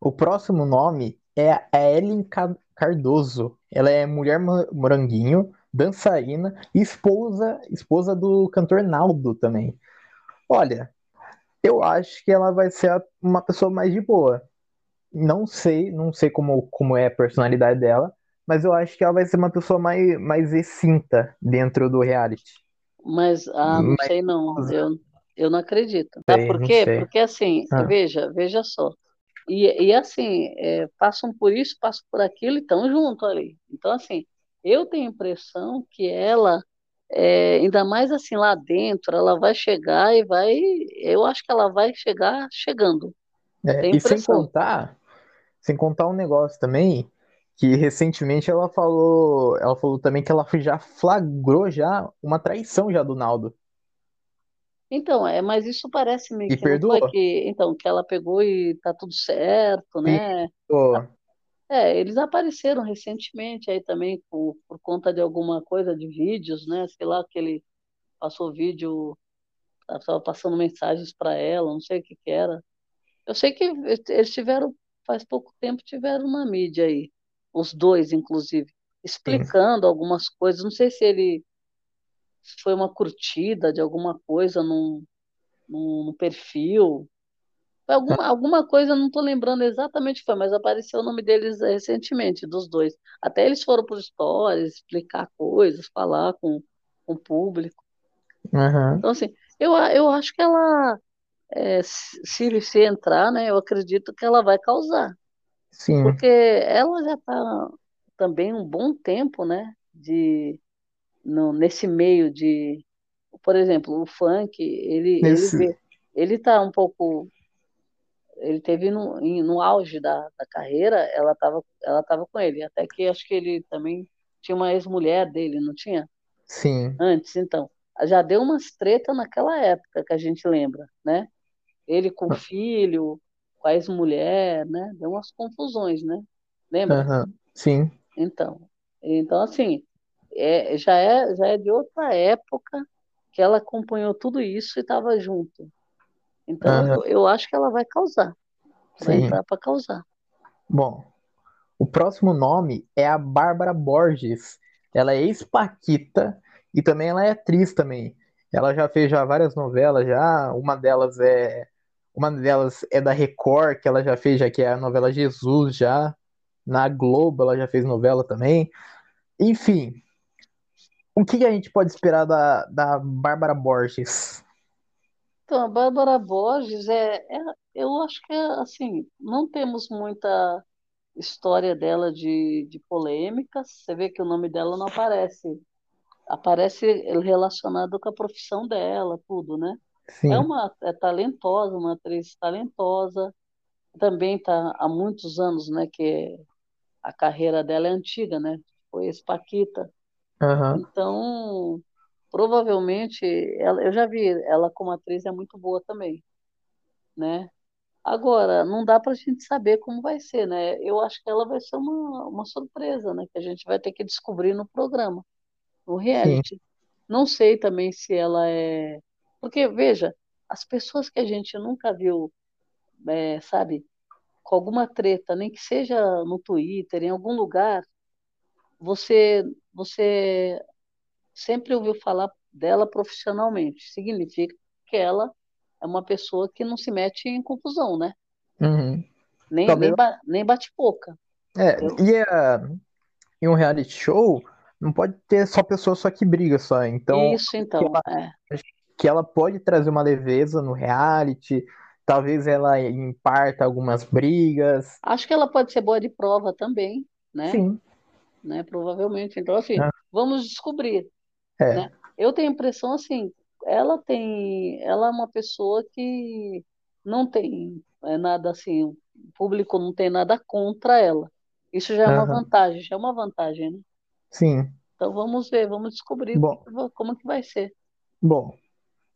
O próximo nome é a Ellen Cardoso. Ela é mulher moranguinho, dançarina e esposa, esposa do cantor Naldo também. Olha, eu acho que ela vai ser uma pessoa mais de boa. Não sei, não sei como, como é a personalidade dela, mas eu acho que ela vai ser uma pessoa mais, mais excinta dentro do reality. Mas, ah, não mas, sei não, eu, eu não acredito. Sabe por quê? Porque assim, ah. veja, veja só. E, e assim, é, passam por isso, passam por aquilo e estão junto ali. Então, assim, eu tenho a impressão que ela, é, ainda mais assim lá dentro, ela vai chegar e vai. Eu acho que ela vai chegar chegando. É, e sem contar, sem contar um negócio também, que recentemente ela falou, ela falou também que ela já flagrou já uma traição já do Naldo. Então, é, mas isso parece-me que foi que, então, que ela pegou e tá tudo certo, né? É, eles apareceram recentemente aí também por, por conta de alguma coisa de vídeos, né? Sei lá, que ele passou vídeo, estava passando mensagens para ela, não sei o que que era. Eu sei que eles tiveram, faz pouco tempo, tiveram uma mídia aí, os dois, inclusive, explicando Sim. algumas coisas. Não sei se ele se foi uma curtida de alguma coisa num, num, num perfil, Alguma, alguma coisa, não estou lembrando exatamente foi, mas apareceu o nome deles eh, recentemente, dos dois. Até eles foram por stories, explicar coisas, falar com, com o público. Uhum. Então, assim, eu, eu acho que ela, é, se, se entrar, né, eu acredito que ela vai causar. Sim. Porque ela já está também um bom tempo, né? De no, nesse meio de, por exemplo, o funk, ele Nesse... ele ele está um pouco ele teve no, no auge da, da carreira, ela estava ela tava com ele, até que acho que ele também tinha uma ex-mulher dele, não tinha? Sim. Antes, então. Já deu umas treta naquela época que a gente lembra, né? Ele com o filho, com a ex-mulher, né? Deu umas confusões, né? Lembra? Uhum. Sim. Então, então assim, é, já, é, já é de outra época que ela acompanhou tudo isso e estava junto. Então, uhum. eu, eu, acho que ela vai causar. Vai Sim. entrar para causar. Bom, o próximo nome é a Bárbara Borges. Ela é ex-paquita e também ela é atriz também. Ela já fez já várias novelas já, uma delas é uma delas é da Record, que ela já fez já que é a novela Jesus já. Na Globo ela já fez novela também. Enfim, o que a gente pode esperar da, da Bárbara Borges? Então, a Bárbara Borges é, é, eu acho que é assim, não temos muita história dela de, de polêmicas. Você vê que o nome dela não aparece. Aparece relacionado com a profissão dela, tudo, né? Sim. É uma é talentosa, uma atriz talentosa. Também está há muitos anos, né? Que a carreira dela é antiga, né? Foi ex-Paquita. Uhum. Então, provavelmente, ela, eu já vi ela como atriz é muito boa também, né? Agora, não dá para a gente saber como vai ser, né? Eu acho que ela vai ser uma, uma surpresa, né? Que a gente vai ter que descobrir no programa, no reality. Sim. Não sei também se ela é. Porque, veja, as pessoas que a gente nunca viu, é, sabe, com alguma treta, nem que seja no Twitter, em algum lugar, você, você sempre ouviu falar dela profissionalmente. Significa que ela é uma pessoa que não se mete em confusão, né? Uhum. Nem, nem, ba nem bate pouca. É, e é, em um reality show, não pode ter só pessoa só que briga só. Então, Isso, então. Ela, é. Que ela pode trazer uma leveza no reality, talvez ela imparta algumas brigas. Acho que ela pode ser boa de prova também, né? Sim. Né, provavelmente. Então, assim, é. vamos descobrir. É. Né? Eu tenho a impressão, assim, ela tem, ela é uma pessoa que não tem é, nada assim, o público não tem nada contra ela. Isso já é uma vantagem, já é uma vantagem, né? Sim. Então vamos ver, vamos descobrir Bom. como que vai ser. Bom,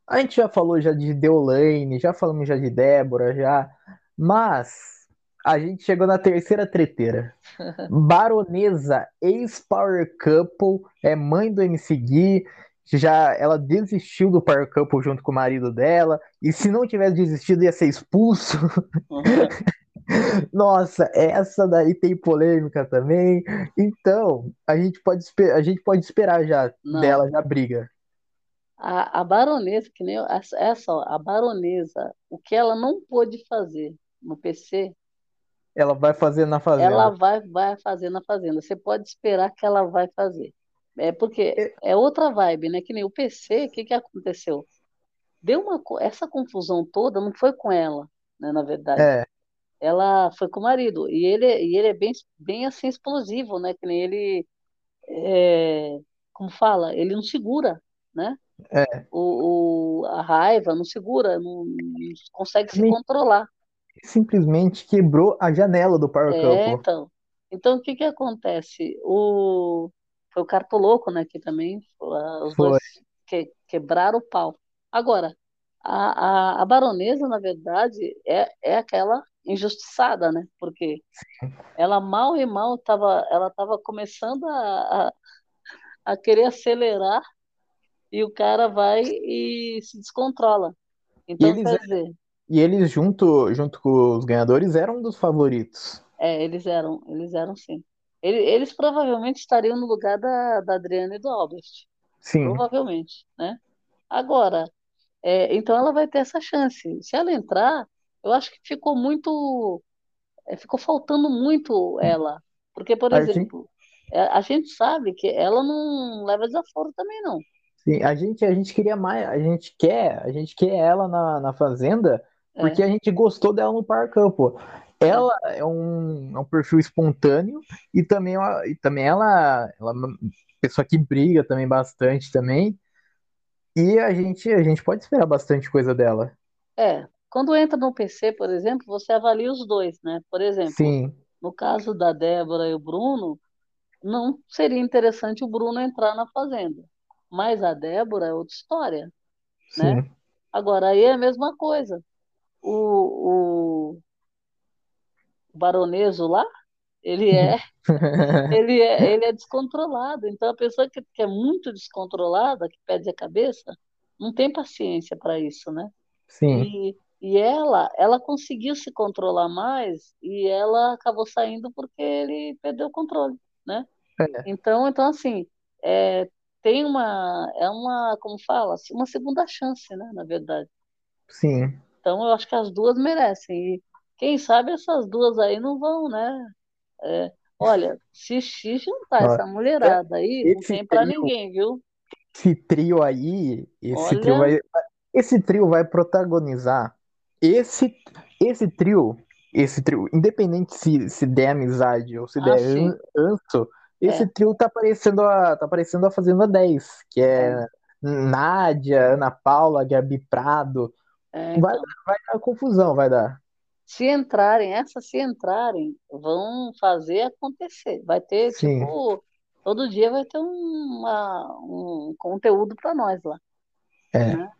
a gente já falou já de Deolane, já falamos já de Débora, já, mas a gente chegou na terceira treteira. Baronesa, ex-Power Couple, é mãe do MC Gui, já ela desistiu do Power Couple junto com o marido dela, e se não tivesse desistido ia ser expulso. Uhum. Nossa, essa daí tem polêmica também. Então, a gente pode, a gente pode esperar já não. dela já briga. A, a baronesa, que nem essa, essa, a baronesa, o que ela não pôde fazer no PC, ela vai fazer na fazenda. Ela vai, vai fazer na fazenda. Você pode esperar que ela vai fazer. É porque é, é outra vibe, né? Que nem o PC, o que, que aconteceu? Deu uma essa confusão toda não foi com ela, né, na verdade. É. Ela foi com o marido e ele e ele é bem bem assim explosivo, né? Que nem ele é, como fala, ele não segura, né? É. O, o a raiva não segura, não, não consegue se controlar. Simplesmente quebrou a janela do Power é, Couple. Então, então o que que acontece? O foi o Cartoloco, né? Que também os Foi. dois que, quebraram o pau. Agora, a, a, a, baronesa, na verdade, é, é aquela injustiçada, né? Porque ela mal e mal estava ela tava começando a, a, a, querer acelerar e o cara vai e se descontrola. Então, eles, quer é, dizer... E eles, junto, junto com os ganhadores, eram um dos favoritos. É, eles eram, eles eram sim. Eles provavelmente estariam no lugar da, da Adriana e do Albert. Sim. Provavelmente, né? Agora, é, então ela vai ter essa chance. Se ela entrar, eu acho que ficou muito. É, ficou faltando muito ela. Porque, por a exemplo, gente... É, a gente sabe que ela não leva desaforo também, não. Sim, a gente, a gente queria mais, a gente quer, a gente quer ela na, na fazenda, porque é. a gente gostou dela no Parcampo. ela é um, é um perfil espontâneo e também, ela, e também ela, ela é uma pessoa que briga também bastante também. E a gente, a gente pode esperar bastante coisa dela. É, quando entra no PC, por exemplo, você avalia os dois, né? Por exemplo, Sim. no caso da Débora e o Bruno, não seria interessante o Bruno entrar na Fazenda. Mas a Débora é outra história, né? Sim. Agora, aí é a mesma coisa. O, o baroneso lá, ele é, ele é, ele é descontrolado. Então, a pessoa que, que é muito descontrolada, que perde a cabeça, não tem paciência para isso, né? Sim. E, e ela, ela conseguiu se controlar mais e ela acabou saindo porque ele perdeu o controle, né? É. Então, então assim, é, tem uma, é uma, como fala, uma segunda chance, né? Na verdade. Sim. Então, eu acho que as duas merecem. E quem sabe essas duas aí não vão, né? É, olha, se, juntar essa mulherada aí, não tem para ninguém, viu? Esse trio aí, esse olha... trio vai, esse trio vai protagonizar esse, esse trio, esse trio, independente se, se der amizade ou se ah, der anso, esse é. trio tá aparecendo a, tá aparecendo a Fazenda 10, que é, é. Nádia, Ana Paula, Gabi Prado. É, então... vai, vai dar confusão, vai dar. Se entrarem, essas se entrarem, vão fazer acontecer. Vai ter, Sim. tipo, todo dia vai ter uma, um conteúdo para nós lá. É. Né?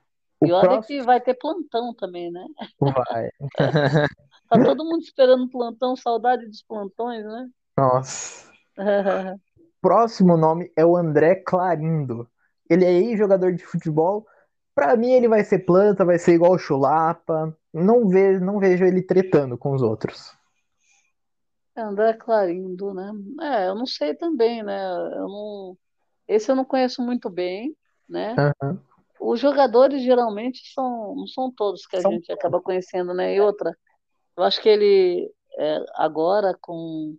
E olha próximo... que vai ter plantão também, né? Vai. tá todo mundo esperando plantão, saudade dos plantões, né? Nossa. Próximo nome é o André Clarindo. Ele é ex-jogador de futebol. Para mim, ele vai ser planta, vai ser igual o Chulapa. Não vejo, não vejo ele tretando com os outros. André Clarindo, né? É, eu não sei também, né? Eu não... Esse eu não conheço muito bem, né? Uhum os jogadores geralmente são, não são todos que a são gente acaba conhecendo, né? E outra, eu acho que ele é, agora com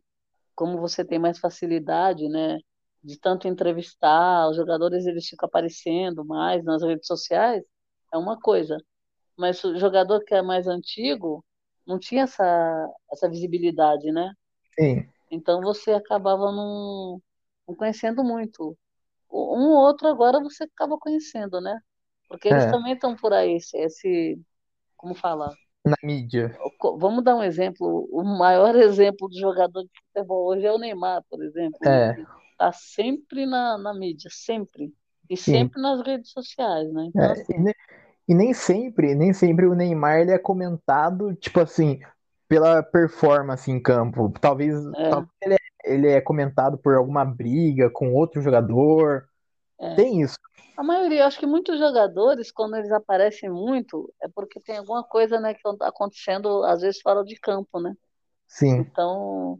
como você tem mais facilidade, né, de tanto entrevistar, os jogadores eles ficam aparecendo mais nas redes sociais, é uma coisa. Mas o jogador que é mais antigo não tinha essa essa visibilidade, né? Sim. Então você acabava não, não conhecendo muito. Um ou outro agora você acaba conhecendo, né? Porque eles É, também estão por aí, esse, esse, como fala? Na mídia. Vamos dar um exemplo. O maior exemplo de jogador de futebol hoje é o Neymar, por exemplo. É, Está sempre na, na mídia, sempre. E sim. sempre nas redes sociais, né? Então, É, assim, e, ne- e nem sempre, nem sempre o Neymar ele é comentado, tipo assim, pela performance em campo. Talvez, é, talvez ele, é, ele é comentado por alguma briga com outro jogador. É. Tem isso. A maioria, acho que muitos jogadores, quando eles aparecem muito, é porque tem alguma coisa, né, que está acontecendo, às vezes, fora de campo, né? Sim, Então,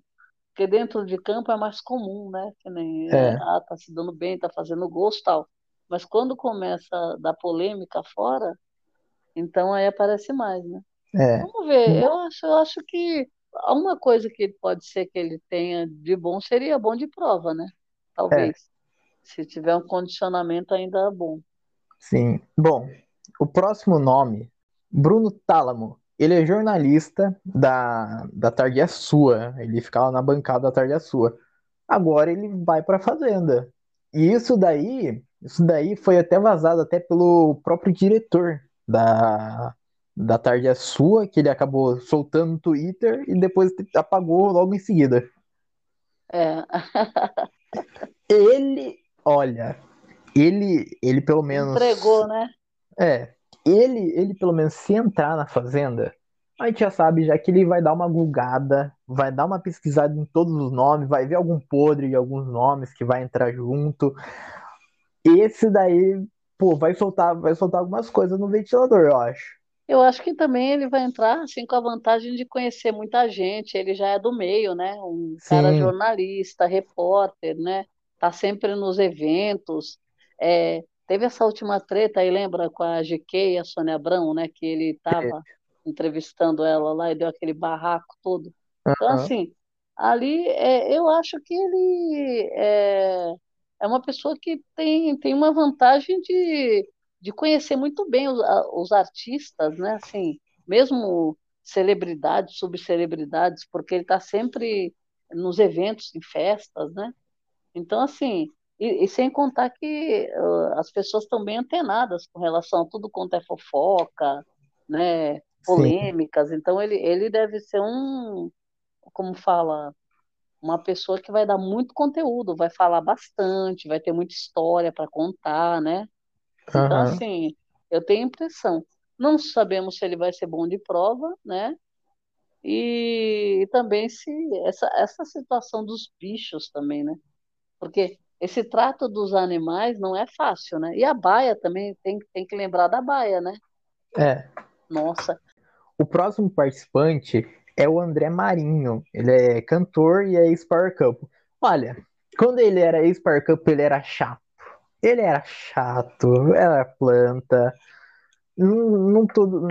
porque dentro de campo é mais comum, né? Que nem, é, é, ah, tá se dando bem, tá fazendo gols, tal. Mas quando começa a dar polêmica fora, então aí aparece mais, né? é. Vamos ver, eu acho, eu acho que uma coisa que pode ser que ele tenha de bom seria bom de prova, né? É, Talvez. Se tiver um condicionamento ainda é bom. sim. Bom, o próximo nome, Bruno Tálamo. Ele é jornalista da, da Tarde é Sua. Ele ficava na bancada da Tarde é Sua. Agora ele vai para a Fazenda. E isso daí, isso daí foi até vazado até pelo próprio diretor da, da Tarde é Sua, que ele acabou soltando no Twitter e depois apagou logo em seguida. É. Ele Olha, ele, ele pelo menos. Entregou, né? É. Ele, ele pelo menos se entrar na fazenda, a gente já sabe já que ele vai dar uma gulgada, vai dar uma pesquisada em todos os nomes, vai ver algum podre de alguns nomes que vai entrar junto. Esse daí, pô, vai soltar, vai soltar algumas coisas no ventilador, eu acho. Eu acho que também ele vai entrar assim com a vantagem de conhecer muita gente. Ele já é do meio, né? Um cara Sim, jornalista, repórter, né? Tá sempre nos eventos. É, teve essa última treta aí, lembra, com a GK e a Sônia Abrão, né? Que ele estava entrevistando ela lá e deu aquele barraco todo. Então, aham, assim, ali é, eu acho que ele é, é uma pessoa que tem, tem uma vantagem de, de conhecer muito bem os, os artistas, né? Assim, mesmo celebridades, subcelebridades, porque ele está sempre nos eventos, em festas, né? Então, assim, e, e sem contar que uh, as pessoas estão bem antenadas com relação a tudo quanto é fofoca, né? Polêmicas. Sim. Então, ele, ele deve ser um, como fala, uma pessoa que vai dar muito conteúdo, vai falar bastante, vai ter muita história para contar, né? Então, uhum. assim, eu tenho impressão. Não sabemos se ele vai ser bom de prova, né? E, e também se essa, essa situação dos bichos também, né? Porque esse trato dos animais não é fácil, né? E a baia também tem, tem que lembrar da baia, né? É. Nossa. O próximo participante é o André Marinho. Ele é cantor e é ex-Power Cup. Olha, quando ele era ex-Power Cup, ele era chato. Ele era chato, era planta. Não, não tudo.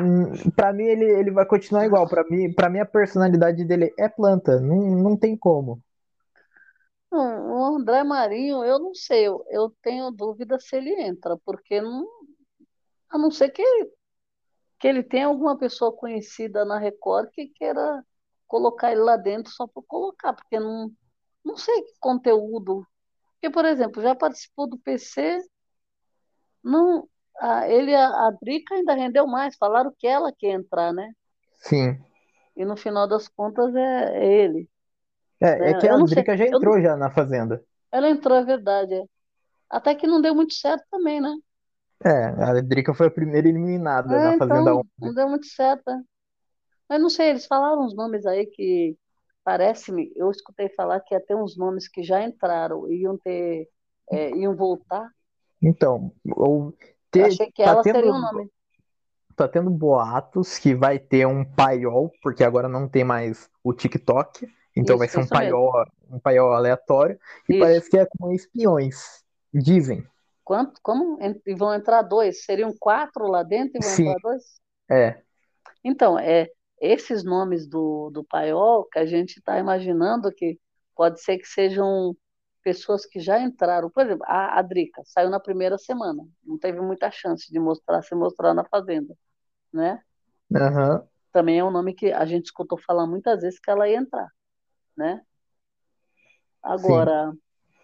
Para mim ele, ele vai continuar igual. Para mim, para mim a personalidade dele é planta. Não, não tem como. O André Marinho, eu não sei, eu, eu tenho dúvida se ele entra, porque não, a não ser que que ele tem alguma pessoa conhecida na Record que queira colocar ele lá dentro só por colocar, porque não, não sei que conteúdo. Porque, por exemplo, já participou do PC, não, a, ele, a, a Drica ainda rendeu mais, falaram que ela quer entrar, né? Sim. E no final das contas é, é ele. É, né? é que a Drica já entrou eu, já na Fazenda. Ela entrou, é verdade. É. Até que não deu muito certo também, né? É, a Drica foi a primeira eliminada é, na Fazenda então, 11. Não deu muito certo. Né? Mas não sei, eles falaram uns nomes aí que parece-me, eu escutei falar que ia ter uns nomes que já entraram, iam ter, é, iam voltar. Então, ou ter, achei que tá ela tendo, seria um nome. Tá tendo boatos que vai ter um paiol, porque agora não tem mais o TikTok, então isso, vai ser um paiol, um paiol aleatório, e isso. parece que é com espiões, dizem. Quanto? Como? E vão entrar dois? Seriam quatro lá dentro e vão Sim. entrar dois? É. Então, é, esses nomes do, do paiol que a gente está imaginando que pode ser que sejam pessoas que já entraram. Por exemplo, a, a Drica saiu na primeira semana, não teve muita chance de mostrar, se mostrar na Fazenda, né? Uhum. Também é um nome que a gente escutou falar muitas vezes que ela ia entrar, né? Agora, Sim.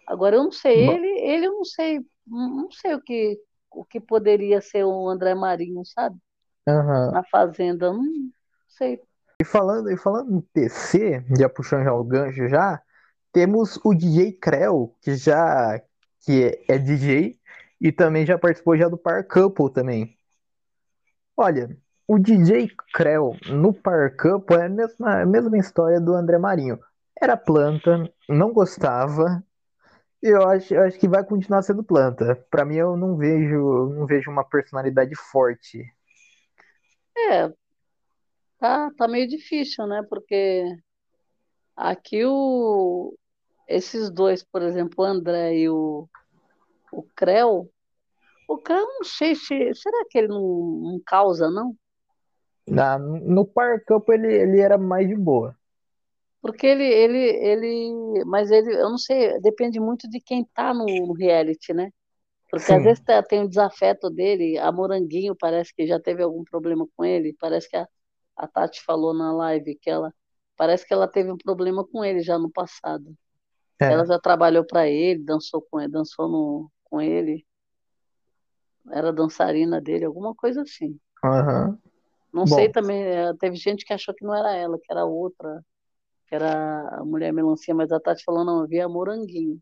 agora eu não sei, ele, ele eu não sei não sei o que, o que poderia ser o André Marinho, sabe? Uhum. Na Fazenda, não sei. E falando, e falando em PC, já puxando já o gancho já, temos o DJ Creu, que já que é, é DJ e também já participou já do Par Couple também. Olha, o DJ Creu no Par Couple é a mesma, a mesma história do André Marinho. Era planta, não gostava, eu acho, eu acho que vai continuar sendo planta. Para mim, eu não vejo, não vejo uma personalidade forte. É, tá, tá meio difícil, né? Porque aqui o, esses dois, por exemplo, o André e o, o Creu, o Creu não sei se. Será que ele não, não causa, não? Na, no Par Campo ele, ele era mais de boa. Porque ele, ele, ele, mas ele, eu não sei, depende muito de quem tá no, no reality, né? Porque Sim. às vezes tá, tem o um desafeto dele, a Moranguinho parece que já teve algum problema com ele, parece que a, a Tati falou na live que ela, parece que ela teve um problema com ele já no passado. É. Ela já trabalhou para ele, dançou com ele, dançou no, com ele, era dançarina dele, alguma coisa assim. Uhum. Não Bom. sei também, é, teve gente que achou que não era ela, que era outra que era a mulher melancia, mas a Tati falou, não, havia moranguinho.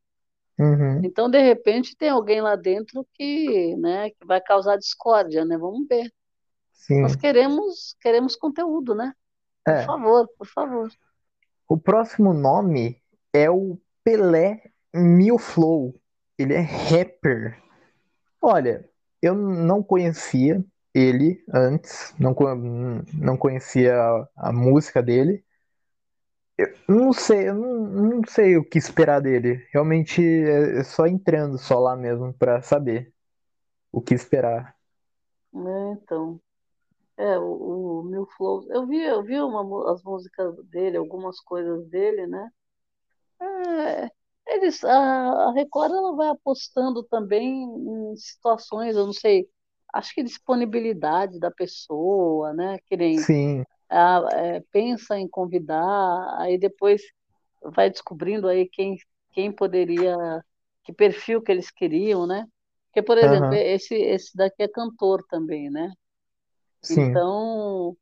Uhum. Então, de repente, tem alguém lá dentro que, né, que vai causar discórdia, né? Vamos ver. Sim. Nós queremos, queremos conteúdo, né? Por é. favor, por favor. O próximo nome é o Pelé Milflow. Ele é rapper. Olha, eu não conhecia ele antes, não, não conhecia a, a música dele, eu não sei, eu não, não sei o que esperar dele. Realmente é, é só entrando só lá mesmo pra saber o que esperar. É, então. É, o, o Mil Flow. Eu vi, eu vi uma, as músicas dele, algumas coisas dele, né? É, eles, a, a Record ela vai apostando também em situações, eu não sei, acho que disponibilidade da pessoa, né? Que nem Sim. É, pensa em convidar, aí depois vai descobrindo aí quem, quem poderia, que perfil que eles queriam, né? Porque, por exemplo, uhum. esse, esse daqui é cantor também, né? Sim. Então,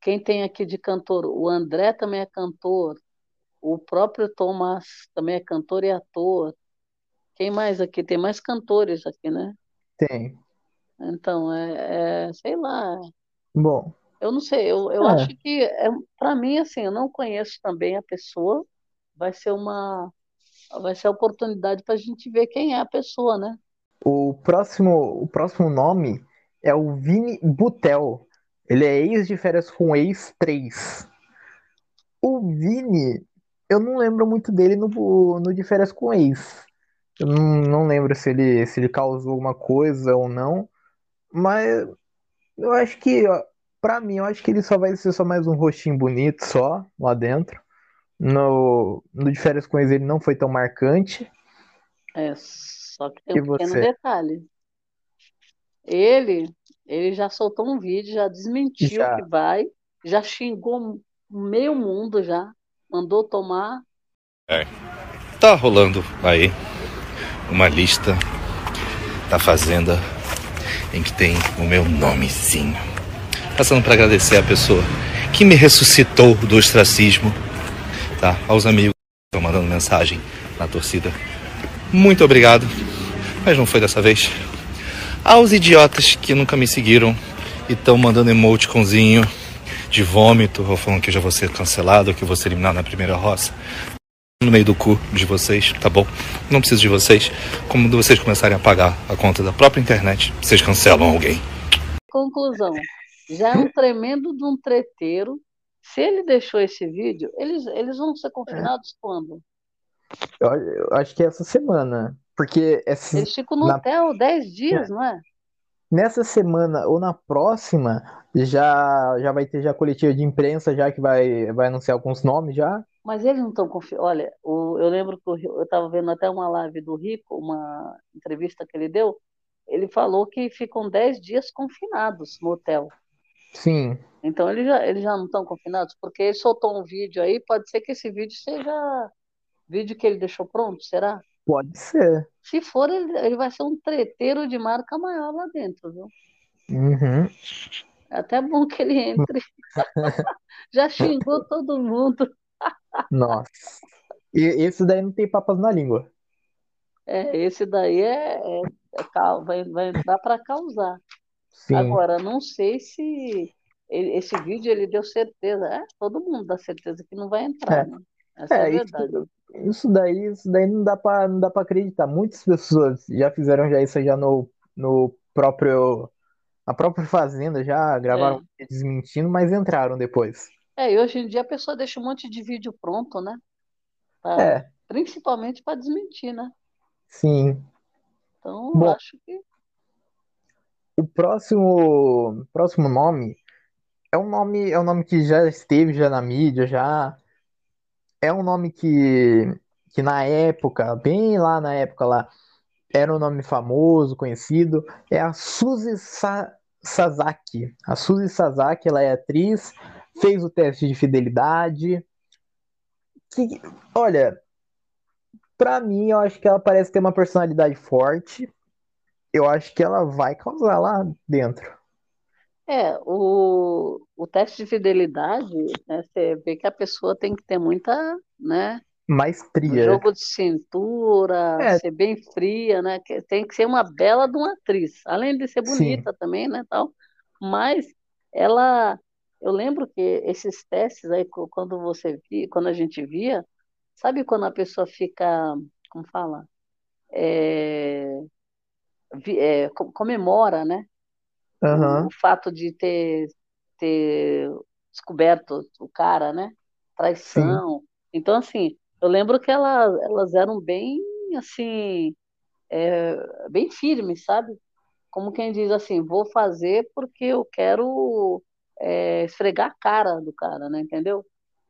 quem tem aqui de cantor, o André também é cantor, o próprio Thomas também é cantor e ator. Quem mais aqui? Tem mais cantores aqui, né? Tem. Então, é, é sei lá. Bom, eu não sei, eu, eu é. acho que, é, para mim, assim, eu não conheço também a pessoa, vai ser uma, vai ser a oportunidade para a gente ver quem é a pessoa, né? O próximo, o próximo nome é o Vini Butel. Ele é ex de férias com ex 3. O Vini, eu não lembro muito dele no, no de férias com ex. Eu não, não lembro se ele, se ele causou alguma coisa ou não. Mas eu acho que Pra mim, eu acho que ele só vai ser só mais um rostinho bonito só lá dentro. No, no de férias com eles ele não foi tão marcante. É, só que tem um pequeno você? detalhe. Ele, ele já soltou um vídeo, já desmentiu já. que vai, já xingou meio mundo já, mandou tomar. É. Tá rolando aí uma lista da fazenda em que tem o meu nomezinho passando para agradecer a pessoa que me ressuscitou do ostracismo, tá? Aos amigos que estão mandando mensagem na torcida. Muito obrigado, mas não foi dessa vez. Aos idiotas que nunca me seguiram e estão mandando emoticonzinho de vômito, ou falando que eu já vou ser cancelado, que eu vou ser eliminado na primeira roça. No meio do cu de vocês, tá bom? Não preciso de vocês. Como vocês começarem a pagar a conta da própria internet, vocês cancelam alguém. Conclusão já é um tremendo de um treteiro. Se ele deixou esse vídeo, eles, eles vão ser confinados é. quando? Eu, eu, acho que é essa semana. Porque essa, eles ficam no na... hotel 10 dias, é. não é? Nessa semana ou na próxima, já, já vai ter já coletiva de imprensa, já que vai, vai anunciar alguns nomes já. Mas eles não estão confiando. Olha, o, eu lembro que eu estava vendo até uma live do Rico, uma entrevista que ele deu. Ele falou que ficam 10 dias confinados no hotel. Sim. Então eles já, eles já não estão confinados, porque ele soltou um vídeo aí, pode ser que esse vídeo seja vídeo que ele deixou pronto, será? Pode ser. Se for, ele, ele vai ser um treteiro de marca maior lá dentro, viu? Uhum. É até bom que ele entre. já xingou todo mundo. Nossa. E esse daí não tem papas na língua. É, esse daí é, é, é vai, vai dar para causar. Sim. Agora, não sei se ele, esse vídeo ele deu certeza. É, todo mundo dá certeza que não vai entrar, é. né? Essa é, é. Isso, isso, daí, isso daí não dá para não dá para acreditar. Muitas pessoas já fizeram já isso já no, no próprio a própria fazenda já gravaram é. desmentindo, mas entraram depois. É, e hoje em dia a pessoa deixa um monte de vídeo pronto, né? Pra, é. Principalmente para desmentir, né? Sim. Então, Bom, acho que o próximo, próximo nome é um nome, é um nome que já esteve já na mídia, já é um nome que, que na época, bem lá na época lá, era um nome famoso, conhecido, é a Suzy Sa Sasaki. A Suzy Sasaki, ela é atriz, fez o teste de fidelidade. Que, olha, para mim, eu acho que ela parece ter uma personalidade forte eu acho que ela vai causar lá dentro. É, o, o teste de fidelidade, né, você vê que a pessoa tem que ter muita, né? Maestria. Jogo de cintura, é. ser bem fria, né? Tem que ser uma bela de uma atriz, além de ser bonita Sim. também, né, tal. Mas ela, eu lembro que esses testes aí, quando você via, quando a gente via, sabe quando a pessoa fica, como fala? É, é, comemora, né? Uhum. O, o, fato de ter, ter descoberto o cara, né? Traição. Sim. Então, assim, eu lembro que ela, elas eram bem, assim, é, bem firmes, sabe? Como quem diz assim, vou fazer porque eu quero é, esfregar a cara do cara, né? Entendeu?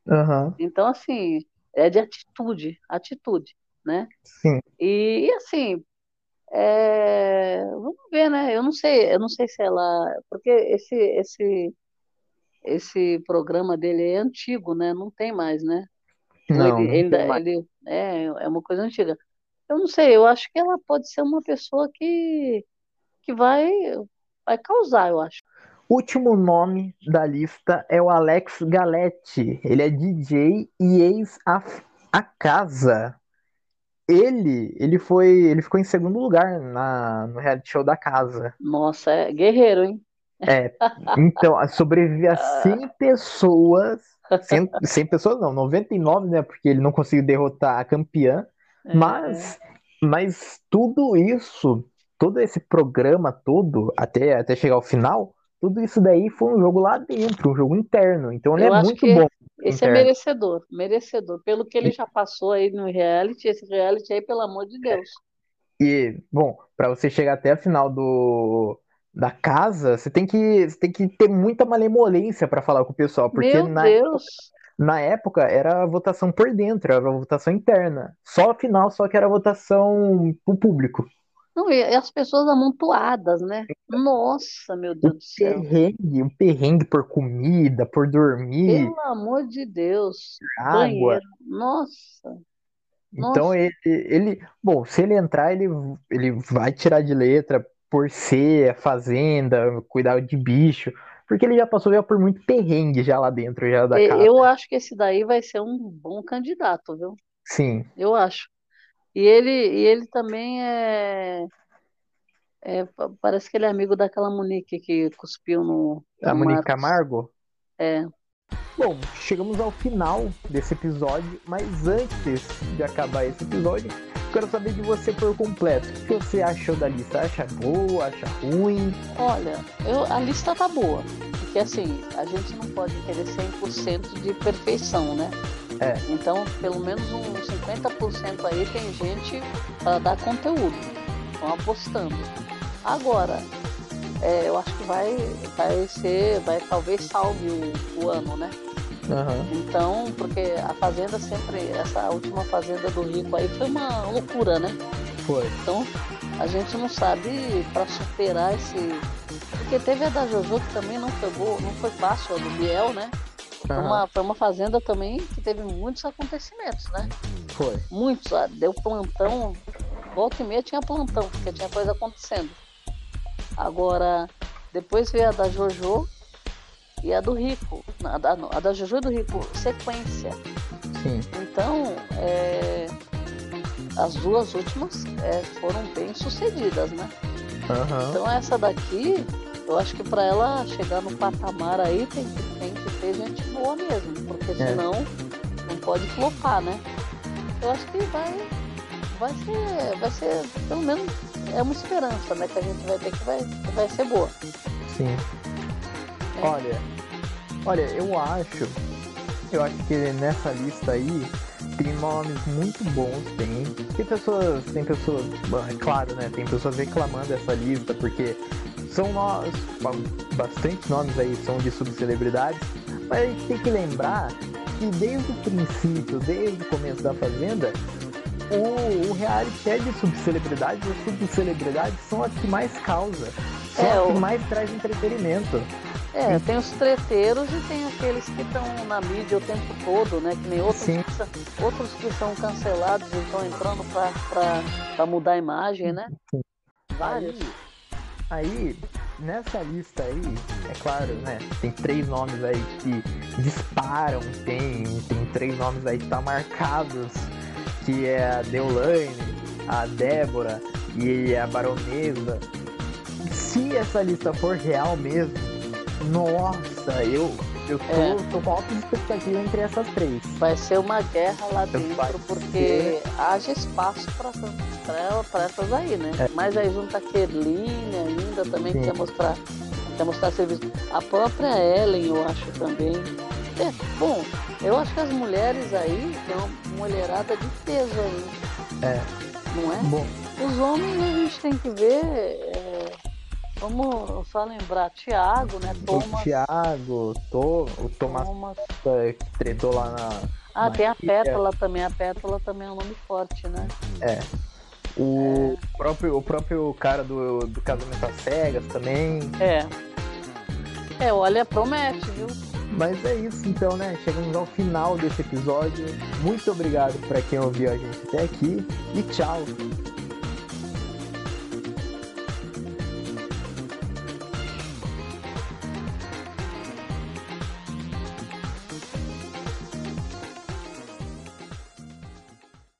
Uhum. Então, assim, é de atitude, atitude, né? Sim. E, assim, é, vamos ver, né? Eu não sei, eu não sei se ela, porque esse esse esse programa dele é antigo, né? Não tem mais, né? Não, ele, ele, não ele, é, é uma coisa antiga. Eu não sei, eu acho que ela pode ser uma pessoa que, que vai, vai causar, eu acho. Último nome da lista é o Alex Galetti. Ele é DJ e ex a, a casa. Ele, ele foi, ele ficou em segundo lugar na, no reality show da casa. Nossa, é guerreiro, hein? É, então, sobreviver a 100 pessoas, 100, 100 pessoas não, 99, né, porque ele não conseguiu derrotar a campeã, é. mas, mas tudo isso, todo esse programa todo, até, até chegar ao final, tudo isso daí foi um jogo lá dentro, um jogo interno, então ele Eu é muito bom. Esse é interno. é merecedor, merecedor, pelo que ele já passou aí no reality, esse reality aí, pelo amor de Deus. E, bom, para você chegar até a final do da casa, você tem que, você tem que ter muita malemolência para falar com o pessoal, porque Meu na Deus. época, na época era a votação por dentro, era a votação interna. Só a final, só que era a votação pro público. Não, e as pessoas amontoadas, né? Nossa, meu Deus o do céu. Perrengue, um perrengue por comida, por dormir. Pelo amor de Deus. Água. Banheiro. Nossa. Então ele, ele, bom, se ele entrar, ele, ele vai tirar de letra por ser fazenda, cuidar de bicho, porque ele já passou já por muito perrengue já lá dentro já da casa. Eu acho que esse daí vai ser um bom candidato, viu? Sim. Eu acho. E ele, e ele também é, é, Parece que ele é amigo daquela Monique que cuspiu no. no a Monique Camargo? É. Bom, chegamos ao final desse episódio, mas antes de acabar esse episódio, quero saber de você por completo. O que você achou da lista? Acha boa? Acha ruim? Olha, eu, a lista tá boa. Porque assim, a gente não pode querer 100% de perfeição, né? É. Então, pelo menos uns 50% aí tem gente para dar conteúdo. Estão apostando. Agora, é, eu acho que vai, vai ser, vai talvez salve o, o ano, né? Uhum. Então, porque a fazenda sempre, essa última fazenda do Rico aí foi uma loucura, né? Foi. Então, a gente não sabe para superar esse. Porque teve a da Jojo que também não boa, não foi fácil, a do Biel, né? Foi, uma, foi uma fazenda também que teve muitos acontecimentos, né? Foi. Muitos. Ah, deu plantão, volta e meia tinha plantão, porque tinha coisa acontecendo. Agora, depois veio a da Jojo e a do Rico. A da, a da Jojo e do Rico, sequência. Sim. Então, é, as duas últimas é, foram bem sucedidas, né? Uhum. Então essa daqui, eu acho que para ela chegar no patamar aí tem, tem que ter gente boa mesmo, porque é. senão não pode flopar, né? Eu acho que vai, vai ser, vai ser, pelo menos é uma esperança, né? Que a gente vai ter que vai, que vai ser boa. Sim. É. Olha, olha, eu acho, eu acho que nessa lista aí tem nomes muito bons, tem. Tem pessoas, tem pessoas, é claro, né? Tem pessoas reclamando dessa lista porque são nós, bastante nomes aí são de subcelebridades, mas a gente tem que lembrar que desde o princípio, desde o começo da Fazenda, o, o reality é de subcelebridades, as subcelebridades são as que mais causam, são é, as que mais traz entretenimento. É, tem os treteiros e tem aqueles que estão na mídia o tempo todo, né? Que nem outros, que, outros que são cancelados e estão entrando para mudar a imagem, né? Sim. Vários. Aí, nessa lista aí, é claro, né? Tem três nomes aí que disparam, tem, tem três nomes aí que estão tá marcados, que é a Deolane, a Débora e a Baronesa. Se essa lista for real mesmo, nossa, eu, eu tô, é. tô com alta expectativa entre essas três. Vai ser uma guerra lá dentro, Vai porque ser... haja espaço para essas aí, né? É. Mas aí junta a Kerline ainda também Sim. quer mostrar, quer mostrar serviço. A própria Ellen, eu acho também. É, bom, eu acho que as mulheres aí tem uma mulherada de peso aí. É. Não é? Bom. Os homens a gente tem que ver. Vamos só lembrar, Thiago, né? Thomas. O Thiago, to, o Thomas, Thomas. que tretou lá na. Ah, na tem a Pétala também. A Pétala também é um nome forte, né? É. O, é. Próprio, o próprio cara do, do casamento às cegas também. É. É, olha, promete, viu? Mas é isso então, né? Chegamos ao final desse episódio. Muito obrigado para quem ouviu a gente até aqui e tchau!